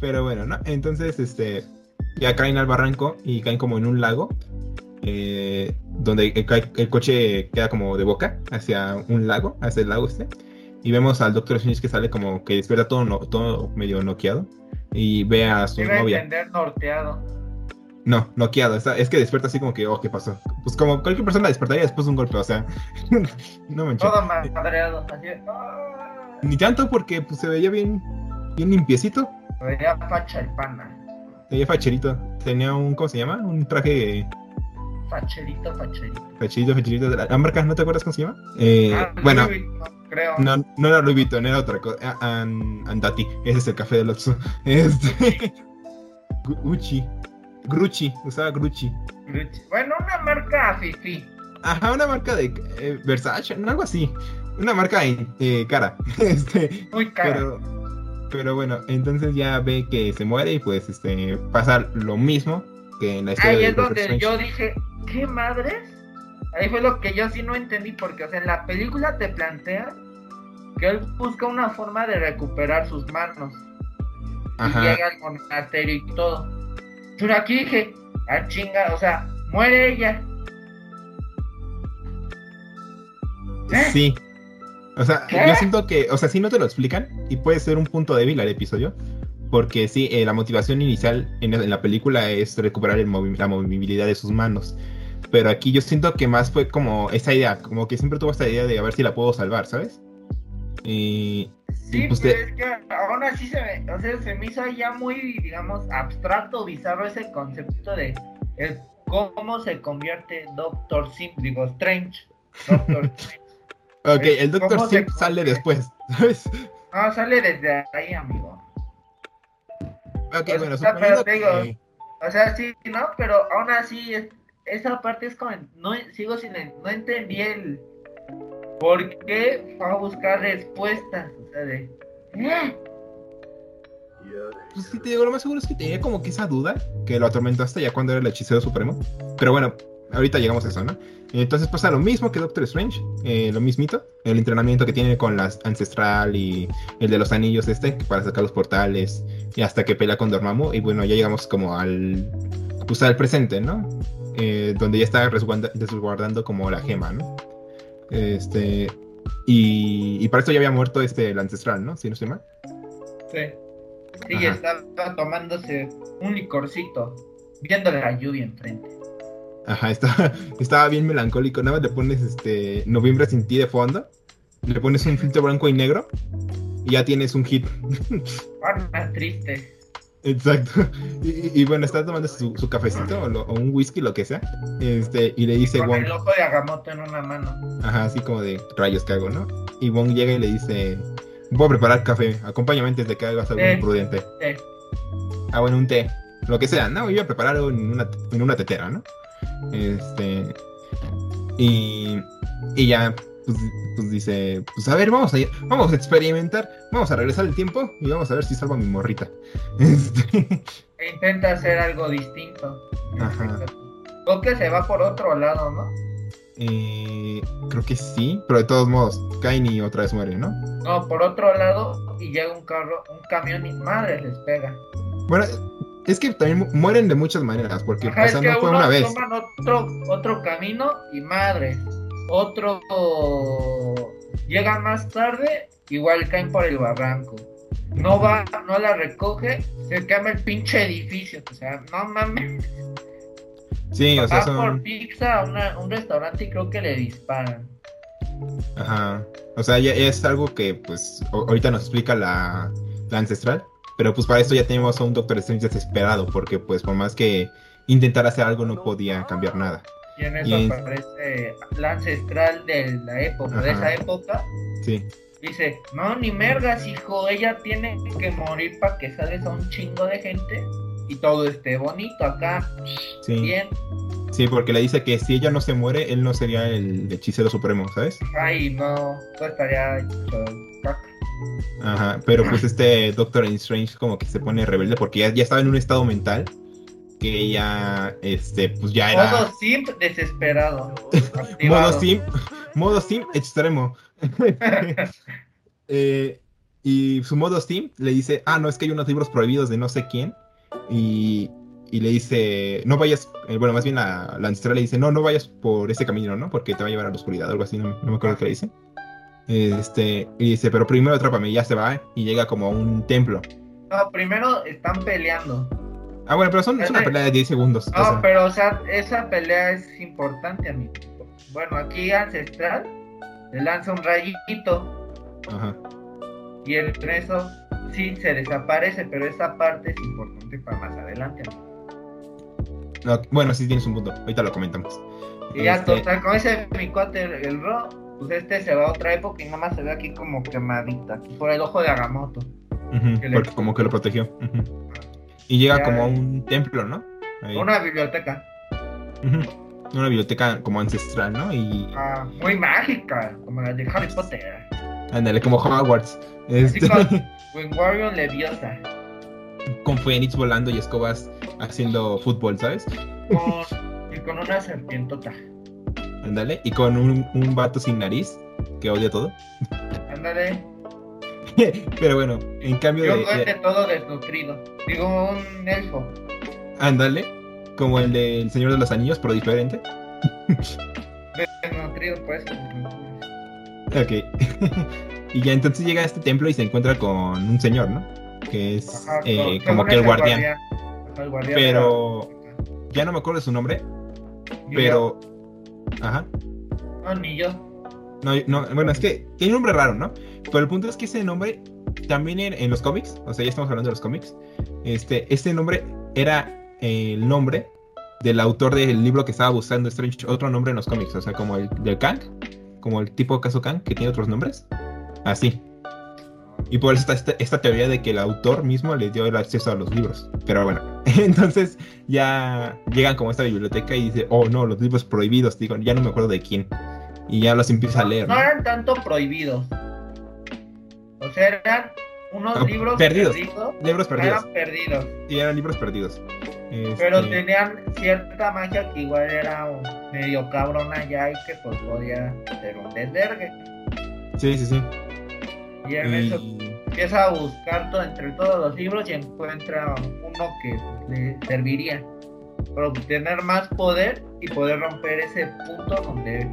pero bueno, ¿no? Entonces, este, ya caen al barranco y caen como en un lago. eh, donde el, coche queda como de boca hacia un lago, hacia el lago este. Y vemos al Doctor Strange que sale como que despierta todo, no- todo medio noqueado. Y ve a su Debe novia. entender norteado. No, noqueado. está- es que despierta así como que, oh, ¿qué pasó? Pues como cualquier persona despertaría después de un golpe, o sea. no manches. Todo madreado. Así ¡ah! Ni tanto porque pues, se veía bien, bien limpiecito. Veía facha el pana. Se veía facherito. Tenía un, ¿cómo se llama? Un traje Facherito, facherito. facherito, facherito. de La, marca, ¿no te acuerdas cómo se llama? Eh, Ah, bueno, Louis Vuitton, creo. no, no era Louis Vuitton, era otra cosa. An- Andati. Ese es el café del Oxxo. Este... Gu- Gucci. Grucci. Usaba Grucci. Gucci. Bueno, una marca fifi. Ajá, una marca de eh, Versace, algo así. Una marca eh, cara. Este, Muy cara. pero, pero bueno, entonces ya ve que se muere y pues este pasa lo mismo que en la historia Ahí es donde Strange. yo dije, ¿qué madres? Ahí fue lo que yo sí no entendí, porque, o sea, en la película te plantea que él busca una forma de recuperar sus manos. Y Ajá. llega al monasterio y todo. Pero aquí dije, ah, chinga, o sea, muere ella. ¿Eh? Sí. O sea, ¿Qué? yo siento que, o sea, sí no te lo explican y puede ser un punto débil al episodio. Porque sí, eh, la motivación inicial en, en la película es recuperar el movi- la movilidad de sus manos. Pero aquí yo siento que más fue como esa idea, como que siempre tuvo esta idea de a ver si la puedo salvar, ¿sabes? Y, Sí, pues pero te- es que aún así se me, o sea, se me hizo ya muy, digamos, abstracto, bizarro ese concepto de el cómo se convierte Doctor Sim, digo, Strange. Doctor Strange. Ok, el Doctor ¿cómo se Sim sale después, ¿sabes? No, sale desde ahí, amigo. Ok, Pues, bueno, o sea, pero te digo, que... O sea, sí, ¿no? Pero aún así, es- esa parte es como, no, sigo sin, no entendí el por qué fue a buscar respuestas, o sea, de... ¿eh? Pues sí, te digo, lo más seguro es que tenía como que esa duda que lo atormentó hasta ya cuando era el hechicero supremo. Pero bueno, ahorita llegamos a eso, ¿no? Entonces pasa lo mismo que Doctor Strange, eh, lo mismito, el entrenamiento que tiene con la ancestral y el de los anillos este, para sacar los portales, y hasta que pelea con Dormammu, y bueno, ya llegamos como al, pues al presente, ¿no? Eh, donde ya está resguardando como la gema, ¿no? Este, y, y para esto ya había muerto este, el ancestral, ¿no? Si no estoy mal. Sí. Sí, estaba tomándose un licorcito, viendo la lluvia enfrente. Ajá, estaba, estaba bien melancólico. Nada más le pones este Noviembre sin ti de fondo. Le pones un filtro blanco y negro. Y ya tienes un hit. Ah, triste. Exacto. Y, bueno, está tomando su, cafecito o, un whisky, lo que sea. Este, y le dice Con el ojo de Agamotto en una mano. Ajá, así como de rayos que hago, ¿no? Y Wong llega y le dice: Voy a preparar café. Acompáñame antes de que hagas algo muy prudente. Ah, bueno, un té. Lo que sea, ¿no? Voy a preparar en una, en una tetera, ¿no? Este. Y, y ya, pues, pues, dice: Pues a ver, vamos a, vamos a experimentar. Vamos a regresar el tiempo y vamos a ver si salvo a mi morrita. Este... Intenta hacer algo distinto. Ajá. O que se va por otro lado, ¿no? Eh, creo que sí, pero de todos modos, Kaini otra vez muere, ¿no? No, por otro lado, y llega un carro, un camión y madre les pega. Bueno, es que también mueren de muchas maneras, porque Ajá, es que no fue una vez. Toman otro, otro camino y madre. Otro llega más tarde, igual caen por el barranco. No va, no la recoge, se quema el pinche edificio. O sea, no mames. Sí, o sea, son... por pizza a un restaurante y creo que le disparan. Ajá. O sea, ya es algo que, pues, ahorita nos explica la, la ancestral. Pero pues para esto ya tenemos a un Doctor Strange desesperado, porque pues por más que intentara hacer algo no podía cambiar nada. Y en eso aparece la ancestral de la época, de esa época. Sí. Dice, no, ni mergas, hijo, ella tiene que morir para que salga a un chingo de gente y todo esté bonito acá. Sí. Bien. Sí, porque le dice que si ella no se muere, él no sería el hechicero supremo, ¿sabes? Ay, no, pues estaría Ajá, pero pues este Doctor Strange como que se pone rebelde porque ya, ya estaba en un estado mental que ella, este, pues ya era... Modo simp desesperado. modo simp, modo simp extremo. Eh, y su modo simp le dice, ah, no, es que hay unos libros prohibidos de no sé quién. Y, y le dice, no vayas, eh, bueno, más bien la, la ancestral le dice, no, no vayas por ese camino, ¿no? Porque te va a llevar a la oscuridad, algo así, no, no me acuerdo qué le dice. Este, y dice, pero primero atrápame, y ya se va y llega como a un templo. No, primero están peleando. Ah, bueno, pero son, es una pelea de 10 segundos. No, pero o sea, esa pelea es importante a mí. Bueno, aquí Ancestral le lanza un rayito. Ajá. Y el eso sí se desaparece, pero esa parte es importante para más adelante. bueno, sí tienes un punto. Ahorita lo comentamos. Y ya, este total, con ese mi cuate, el, Ro, pues este se va a otra época y nada más se ve aquí como quemadita, por el ojo de Agamotto. porque como que lo protegió. Y llega como a un templo, ¿no? Una biblioteca. Una biblioteca como ancestral, ¿no? Y... Ah, muy mágica, como la de Harry Potter. Ándale, como Hogwarts. Este... Con Wingardium Leviosa. Con Phoenix volando y escobas haciendo fútbol, ¿sabes? Con... y con una serpientota. Ándale, y con un, un vato sin nariz que odia todo. Ándale. Pero bueno, en cambio Yo de, de... todo desnutrido. Digo, un elfo. Ándale, como el del Señor de los Anillos, pero diferente. desnutrido, pues. Ok. y ya entonces llega a este templo y se encuentra con un señor, ¿no? Que es eh, como que el guardián. El guardián pero ya no me acuerdo de su nombre. Pero. Ajá. No, ni yo. No, no, bueno, es que tiene un nombre raro, ¿no? Pero el punto es que ese nombre también en, los cómics, o sea, ya estamos hablando de los cómics, este, este nombre era el nombre del autor del libro que estaba buscando Strange, otro nombre en los cómics, o sea, como el del Kang, como el tipo caso Kang, que tiene otros nombres, así. Y por eso está esta, teoría de que el autor mismo le dio el acceso a los libros. Pero bueno, entonces ya llegan como a esta biblioteca y dice, oh no, los libros prohibidos, digo, ya no me acuerdo de quién. Y ya los empieza a leer. No, eran tanto prohibidos. Eran unos Ah, libros perdidos. perdidos. Libros perdidos. Eran perdidos. Sí, eran libros perdidos. Pero Este, tenían cierta magia que igual era medio cabrona ya y que pues podía ser un desvergue. Sí, sí, sí. Y en eso Y... empieza a buscar todo, entre todos los libros y encuentra uno que le serviría para obtener más poder y poder romper ese punto donde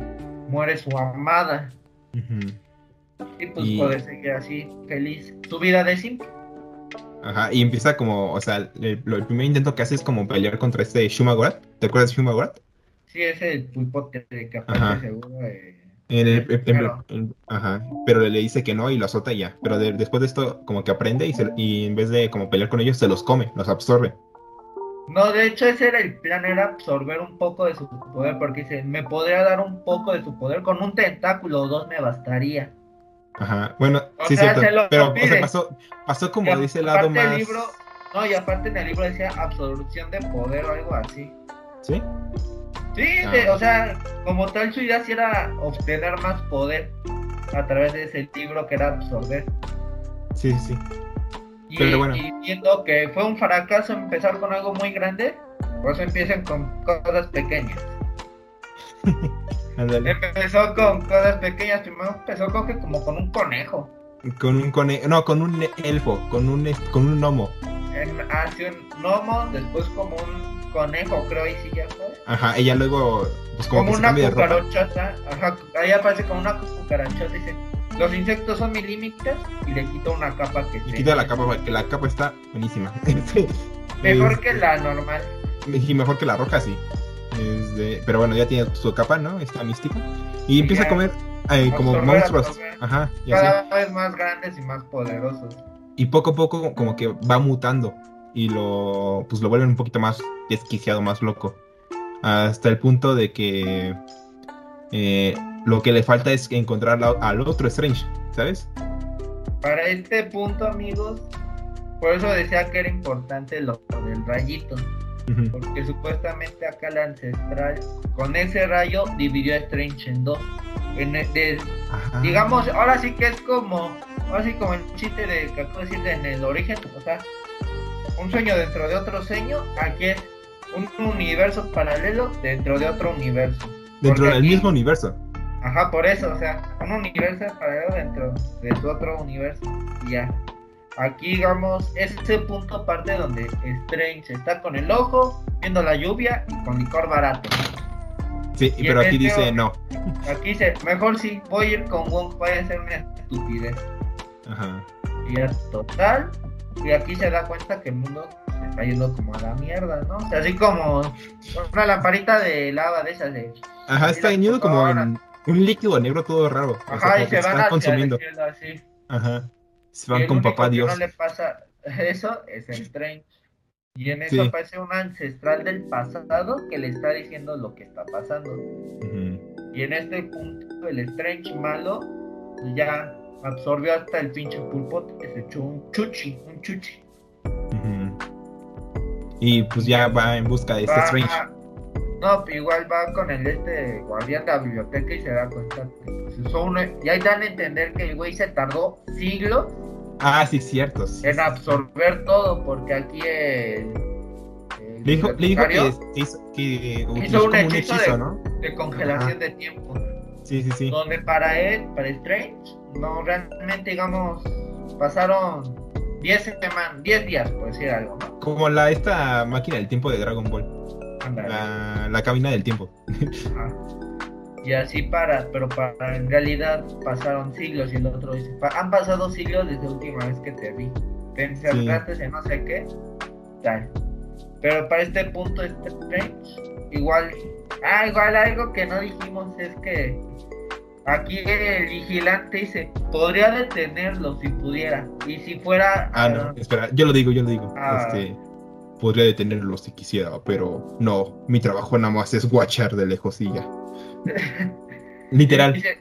muere su amada. Ujú. Y pues Y- seguir así feliz su vida de simple. Ajá, y empieza como, o sea, el, el primer intento que hace es como pelear contra este Shumagorat. ¿Te acuerdas de Shumagorat? Sí, ese es el pulpote de aparte seguro. eh, En el- en- Claro. en- ajá, pero le, le dice que no y lo azota y ya. Pero de- después de esto, como que aprende y, se- y en vez de como pelear con ellos, se los come, los absorbe. No, de hecho ese era el plan, era absorber un poco de su poder, porque dice, me podría dar un poco de su poder, con un tentáculo o dos me bastaría. Ajá, bueno, O sí, sea, cierto. se lo Pero o sea, pasó, pasó como Y de ese lado el más. libro, no, y aparte en el libro decía absorción de poder o algo así. ¿Sí? Sí, Ah. de- o sea, como tal su idea sí era obtener más poder a través de ese libro que era absorber. Sí, sí, sí. Y, Pero bueno. y viendo que fue un fracaso empezar con algo muy grande, por eso empiezan con cosas pequeñas. Empezó con cosas pequeñas, primero empezó con que como con un conejo. Con un conejo, no, con un elfo, con un, con un gnomo. En, hace un gnomo, después como un conejo, creo, y sí ya fue. Ajá, ella luego, pues como, Como, que una cucarachota, ajá, ahí aparece como una cucarachota, dice, los insectos son mi límites y le quito una capa que tiene. quita la capa, porque la capa está buenísima. Mejor Este, que la normal. Y mejor que la roja, sí. Pero bueno, ya tiene su capa, ¿no? Está místico. Y empieza a comer eh, como monstruos. Ajá, y así. Cada vez más grandes y más poderosos. Y poco a poco como que va mutando. Y lo, pues lo vuelven un poquito más desquiciado, más loco. Hasta el punto de que eh, lo que le falta es encontrar la- al otro Strange, ¿sabes? Para este punto, amigos, por eso decía que era importante lo del rayito. Porque supuestamente acá la ancestral con ese rayo dividió a Strange en dos. En de- digamos, ahora sí que es como, ahora sí como el chiste de que acabo de decir en el origen, o sea, un sueño dentro de otro sueño, aquí es un universo paralelo dentro de otro universo. Dentro del aquí- mismo universo. Ajá, por eso, o sea, un universo paralelo dentro de su otro universo. Y ya. Aquí, digamos, es ese punto parte donde Strange está con el ojo, viendo la lluvia y con licor barato. Sí, Y pero aquí este- dice no. Aquí dice, mejor sí, voy a ir con Wong, vaya a ser una estupidez. Ajá. Y ya total. Y aquí se da cuenta que el mundo se está yendo como a la mierda, ¿no? O sea, así como una lamparita de lava de esas de... Ajá, está yendo como en un líquido negro todo raro. O sea, Ajá, y se van está consumiendo. así. Ajá. Se van el con único papá que Dios. no le pasa eso es el Strange. Y en eso Sí. aparece un ancestral del pasado que le está diciendo lo que está pasando. Y en este punto el Strange malo ya absorbió hasta el pinche pulpo que se echó un chuchi, un chuchi. Y pues ya va en busca de este Va- Strange. No, pues igual va con el este guardián de la biblioteca y se da cuenta que pues, uno- y ahí dan a entender que el güey se tardó siglos Ah, sí, cierto. sí, en sí. absorber todo, porque aquí el, el Le dijo, le dijo que, hizo, que utilizó Hizo un hechizo de- ¿no? de congelación de tiempo. Sí, sí, sí. Donde para él, para Strange, no realmente, digamos, pasaron 10 semanas, 10 días, por decir algo, ¿no? Como la esta máquina del tiempo de Dragon Ball. La, la cabina del tiempo. Ajá. Y así para, pero para en realidad pasaron siglos y el otro dice, "Pa- han pasado siglos desde la última vez que te vi. Te encerraste en no sé qué, tal. Pero para este punto este Strange, igual, ah, igual algo que no dijimos es que aquí el vigilante dice, podría detenerlo si pudiera. Y si fuera... Ah, no, espera, yo lo digo, yo lo digo. Ah. Este, podría detenerlo si quisiera, pero no, mi trabajo nada más es guachar de lejos y ya. Literal. Dice,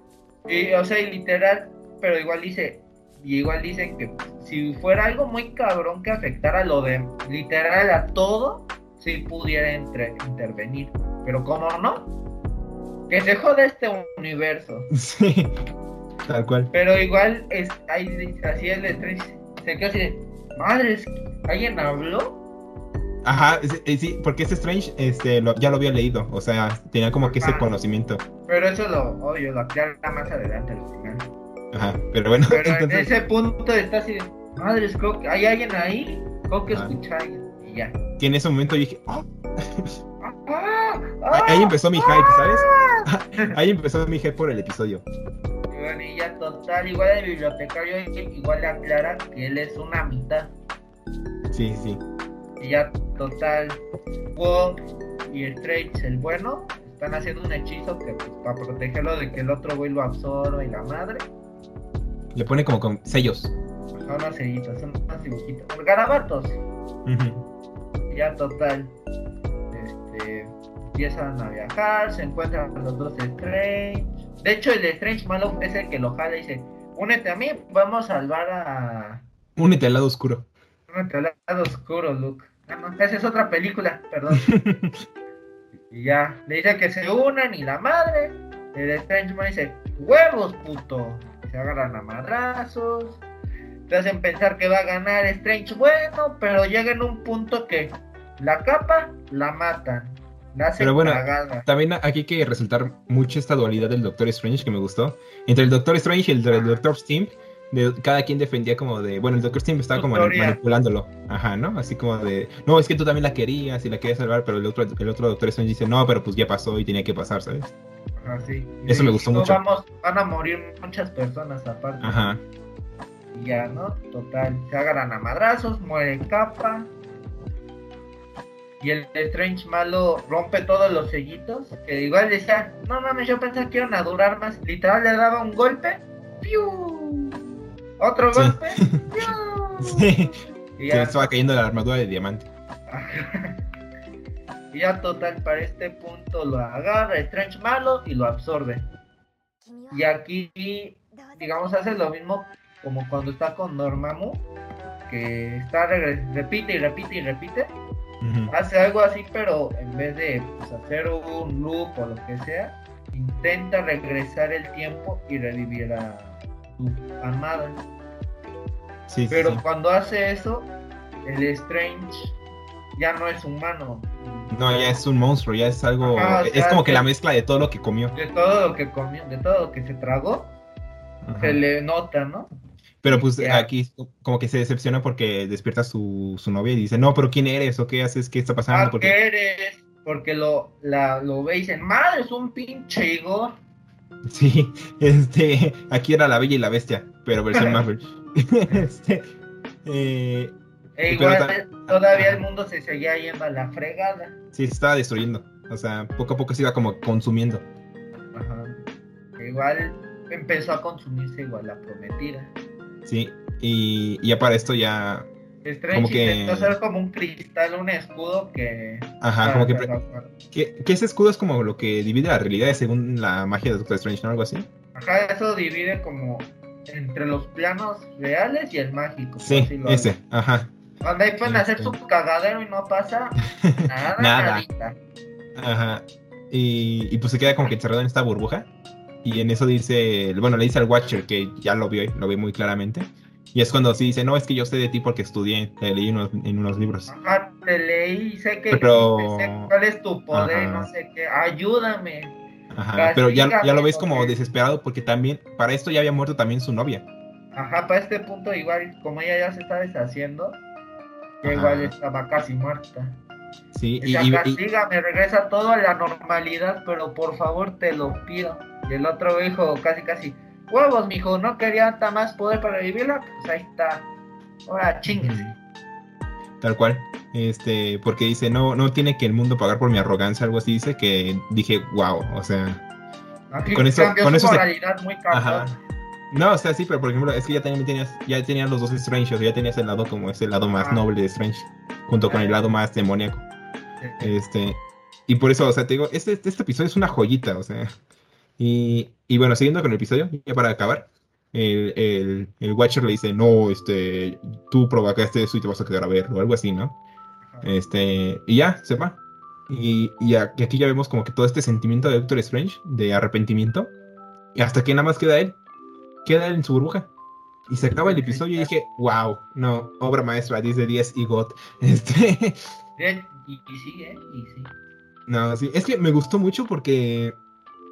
o sea, y literal, pero igual dice, y igual dicen que si fuera algo muy cabrón que afectara lo de literal a todo, si pudiera entre- intervenir. Pero como no, que se jode este universo. Sí, tal cual. Pero igual es ahí así el Strange se queda así de, madres, ¿alguien habló? Ajá, sí, porque ese Strange este, lo- ya lo había leído, o sea, tenía como que ese Ah. conocimiento. Pero eso lo obvio, lo aclara más adelante al final. Ajá, pero bueno, Pero en entonces, ese punto está así creo que hay alguien ahí, que Ah. escucha. Y ya. que en ese momento yo dije, "Oh", ¡Ah! ahí- ahí empezó mi hype, ¿sabes? Ahí empezó mi hype por el episodio. Y bueno, y ya total, igual el bibliotecario igual le aclara que él es una mitad. Sí, sí. Y ya total, Wong y Strange, el bueno, están haciendo un hechizo que pues, para protegerlo de que el otro güey lo absorba y la madre. Le pone como con sellos. Son unos sellitos, son unos dibujitos. Garabatos. Y ya total. Este. Empiezan a viajar, se encuentran los dos Strange. De hecho, el Strange malo es el que lo jala y dice: Únete a mí, vamos a salvar a. Únete al lado oscuro. Únete al lado oscuro, Luke. Ah, no, esa es otra película, perdón. y ya, le dice que se unan y la madre. El Strange man dice: ¡Huevos, puto! Se agarran a madrazos. Te hacen pensar que va a ganar Strange bueno, pero llega en un punto que la capa la matan. Pero bueno, cagada. También aquí hay que resaltar mucho esta dualidad del Doctor Strange que me gustó. Entre el Doctor Strange y el Doctor Steam, de, cada quien defendía como de. Bueno, el Doctor Steam estaba como manipulándolo. Ajá, ¿no? Así como de. No, es que tú también la querías y la querías salvar, pero el otro, el otro Doctor Strange dice, no, pero pues ya pasó y tenía que pasar, ¿sabes? Así. Eso me gustó No mucho. Vamos, van a morir muchas personas aparte. Ajá. Y ya, ¿no? Total, se agarran a madrazos, muere capa. Y el Strange malo rompe todos los sellitos. Que igual decía, no mames, yo pensaba que iban a durar más. Literal le daba un golpe. ¡piu! Otro Sí. golpe. Sí. Y Se ya, estaba cayendo la armadura de diamante. y ya total, para este punto lo agarra Strange malo y lo absorbe. Y aquí, digamos, hace lo mismo como cuando está con Dormammu. Que está repite y repite y repite. Hace algo así, pero en vez de pues, hacer un loop o lo que sea, intenta regresar el tiempo y revivir a su amada. Sí, Pero sí. cuando hace eso, el Strange ya no es humano. No, ya es un monstruo, ya es algo. Ajá, es sea, como que la mezcla de todo lo que comió. De todo lo que comió, de todo lo que se tragó, Ajá. se le nota, ¿no? Pero pues Ya. aquí como que se decepciona porque despierta su, su novia y dice, no, pero ¿quién eres? ¿O qué haces? ¿Qué está pasando? Ah, Porque... ¿qué eres? Porque lo, la, lo ve y dicen, madre, es un pinche Igor. Sí, este, aquí era la Bella y la Bestia, pero versión Marvel. este, eh, E igual ta- todavía el mundo se seguía yendo a la fregada. sí, se estaba destruyendo. O sea, poco a poco se iba como consumiendo. Ajá. Igual empezó a consumirse igual la prometida. Sí, y ya para esto ya... Strange Como que- intentó hacer como un cristal, un escudo que... Ajá, como que... Que, que ese escudo es como lo que divide la realidad según la magia de Doctor Strange, ¿no? Algo así. Ajá, eso divide como entre los planos reales y el mágico. Sí, ese, hablo. ajá. Donde ahí pueden hacer Este. su cagadero y no pasa nada. Nada. nadita. Ajá. Y, y pues se queda como que encerrado en esta burbuja. Y en eso dice, bueno, le dice al Watcher que ya lo vio, lo ve muy claramente. Y es cuando sí dice, no, es que yo sé de ti porque estudié, te leí unos- en unos libros. Ajá, te leí, sé que Pero- sé cuál es tu poder, Ajá. no sé qué. Ayúdame. Ajá, pero ya, ya lo ves como desesperado porque también, para esto ya había muerto también su novia. Ajá, para este punto igual, como ella ya se está deshaciendo, ya igual estaba casi muerta. Sí, y, y- y- castígame, regresa todo a la normalidad, pero por favor te lo pido. Y el otro dijo casi casi, huevos, mijo, no quería hasta más poder para revivirla, pues ahí está. Ahora chinguese. tal cual. Este, porque dice, no, no tiene que el mundo pagar por mi arrogancia, algo así dice, que dije, wow, o sea, Aquí Con eso- con eso se- muy Ajá. No, o sea, sí, pero por ejemplo, es que ya tenías, ya tenías los dos Strange, o sea, ya tenías el lado como es el lado más noble de Strange, junto con el lado más demoníaco. Este, y por eso, o sea, te digo, este, este episodio es una joyita, o sea. Y, y bueno, siguiendo con el episodio, ya para acabar, el, el, el Watcher le dice, no, este, tú provocaste eso y te vas a quedar a ver, o algo así, ¿no? Este, y ya, se va. Y, y aquí ya vemos como que todo este sentimiento de Doctor Strange, de arrepentimiento, y hasta que nada más queda él, queda él en su burbuja. Y se acaba el episodio y dije, wow, no, obra maestra, 10 de 10 y God. Este. Y, y sí, ¿eh? Y sí. No, sí, es que me gustó mucho porque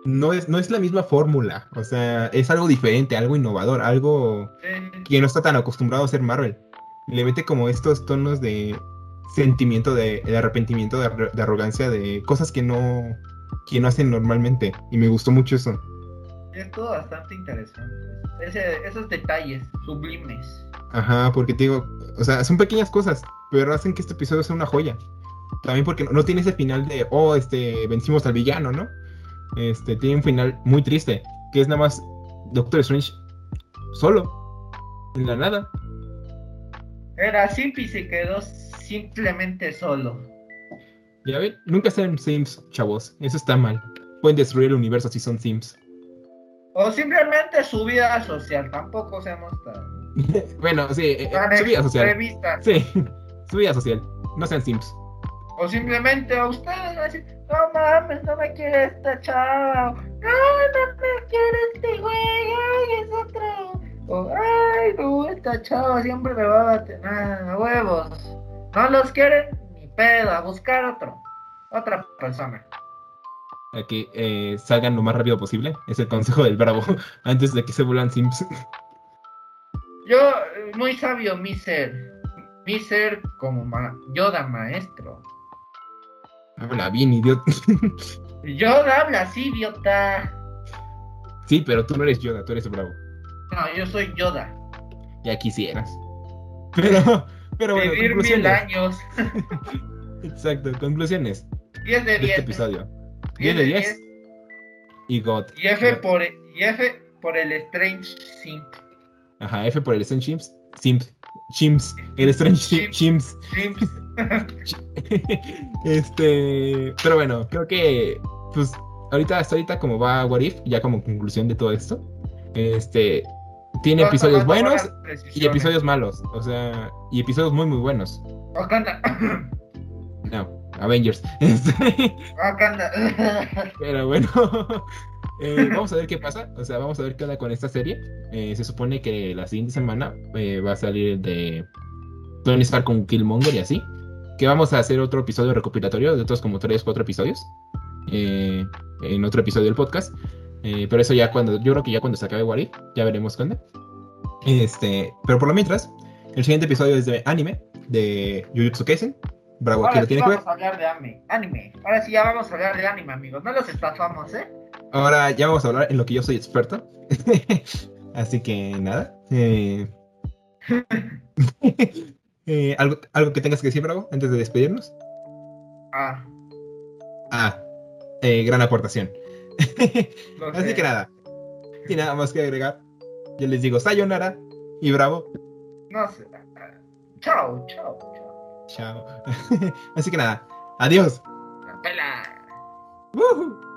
no es, no es la misma fórmula. O sea, es algo diferente, algo innovador, algo que no está tan acostumbrado a hacer Marvel. Le mete como estos tonos de sentimiento, de, de arrepentimiento, de, de arrogancia, de cosas que no, que no hacen normalmente. Y me gustó mucho eso. Estuvo bastante interesante. Ese- esos detalles sublimes. Ajá, porque te digo, o sea, son pequeñas cosas, pero hacen que este episodio sea una joya. También porque no, no tiene ese final de, oh, este, vencimos al villano, ¿no? Este, tiene un final muy triste, que es nada más Doctor Strange solo, en la nada. Era simple y se quedó simplemente solo. Ya ven, nunca sean Sims, chavos, eso está mal. Pueden destruir el universo si son Sims. O simplemente su vida social. Tampoco seamos tan. bueno, sí, eh, tan su vida social. Sí, su vida social, no sean Sims. O simplemente a ustedes van a decir, no mames, no me quiere esta chava. No, no me quiere este güey, ay, es otro. O, ay, no, esta chava siempre me va a bater. Ah, huevos. No los quieren ni pedo, a buscar otro. Otra persona. A que eh, salgan lo más rápido posible, es el consejo del Bravo, antes de que se vuelvan Sims. Yo, eh, muy sabio, mi ser. Mi ser como ma- Yoda maestro. Habla bien, idiota. Yoda habla así, idiota. sí, pero tú no eres Yoda, tú eres Bravo. No, yo soy Yoda. Ya quisieras. Pero, pero bueno, Vivir mil años. Exacto, conclusiones 10 de de 10. este episodio. 10 de 10 y God. Y F por, y F por el Strange Simp. Ajá, F por el Strange Chimps. Simps. Chimps. El Strange Chim- Chimps. Simp. este. Pero bueno, creo que. Pues ahorita, hasta ahorita, como va What If, ya como conclusión de todo esto. Este. Tiene episodios buenos y episodios malos. O sea, y episodios muy, muy buenos. Wakanda. No, Avengers. Este, Wakanda. Pero bueno, eh, vamos a ver qué pasa. O sea, vamos a ver qué onda con esta serie. Eh, se supone que la siguiente semana eh, va a salir de Tony Stark con Killmonger y así. Que vamos a hacer otro episodio recopilatorio de otros como 3, 4 episodios. en otro episodio del podcast. Pero eso ya cuando, yo creo que ya cuando se acabe What If, ya veremos onda. Este, pero por lo mientras, el siguiente episodio es de anime, de Jujutsu Kaisen. Bravo, Ahora sí que vamos a hablar de anime. anime. Ahora sí ya vamos a hablar de anime, amigos. No los estafamos, ¿eh? Ahora ya vamos a hablar en lo que yo soy experto. Así que nada. eh, eh, ¿algo, ¿Algo que tengas que decir, Bravo, antes de despedirnos? Ah, Ah, eh, gran aportación. Así que nada. Sin nada más que agregar. Yo les digo sayonara y bravo. No sé. Chao, chao, chao. Así que nada. Adiós. La pela. Woohoo.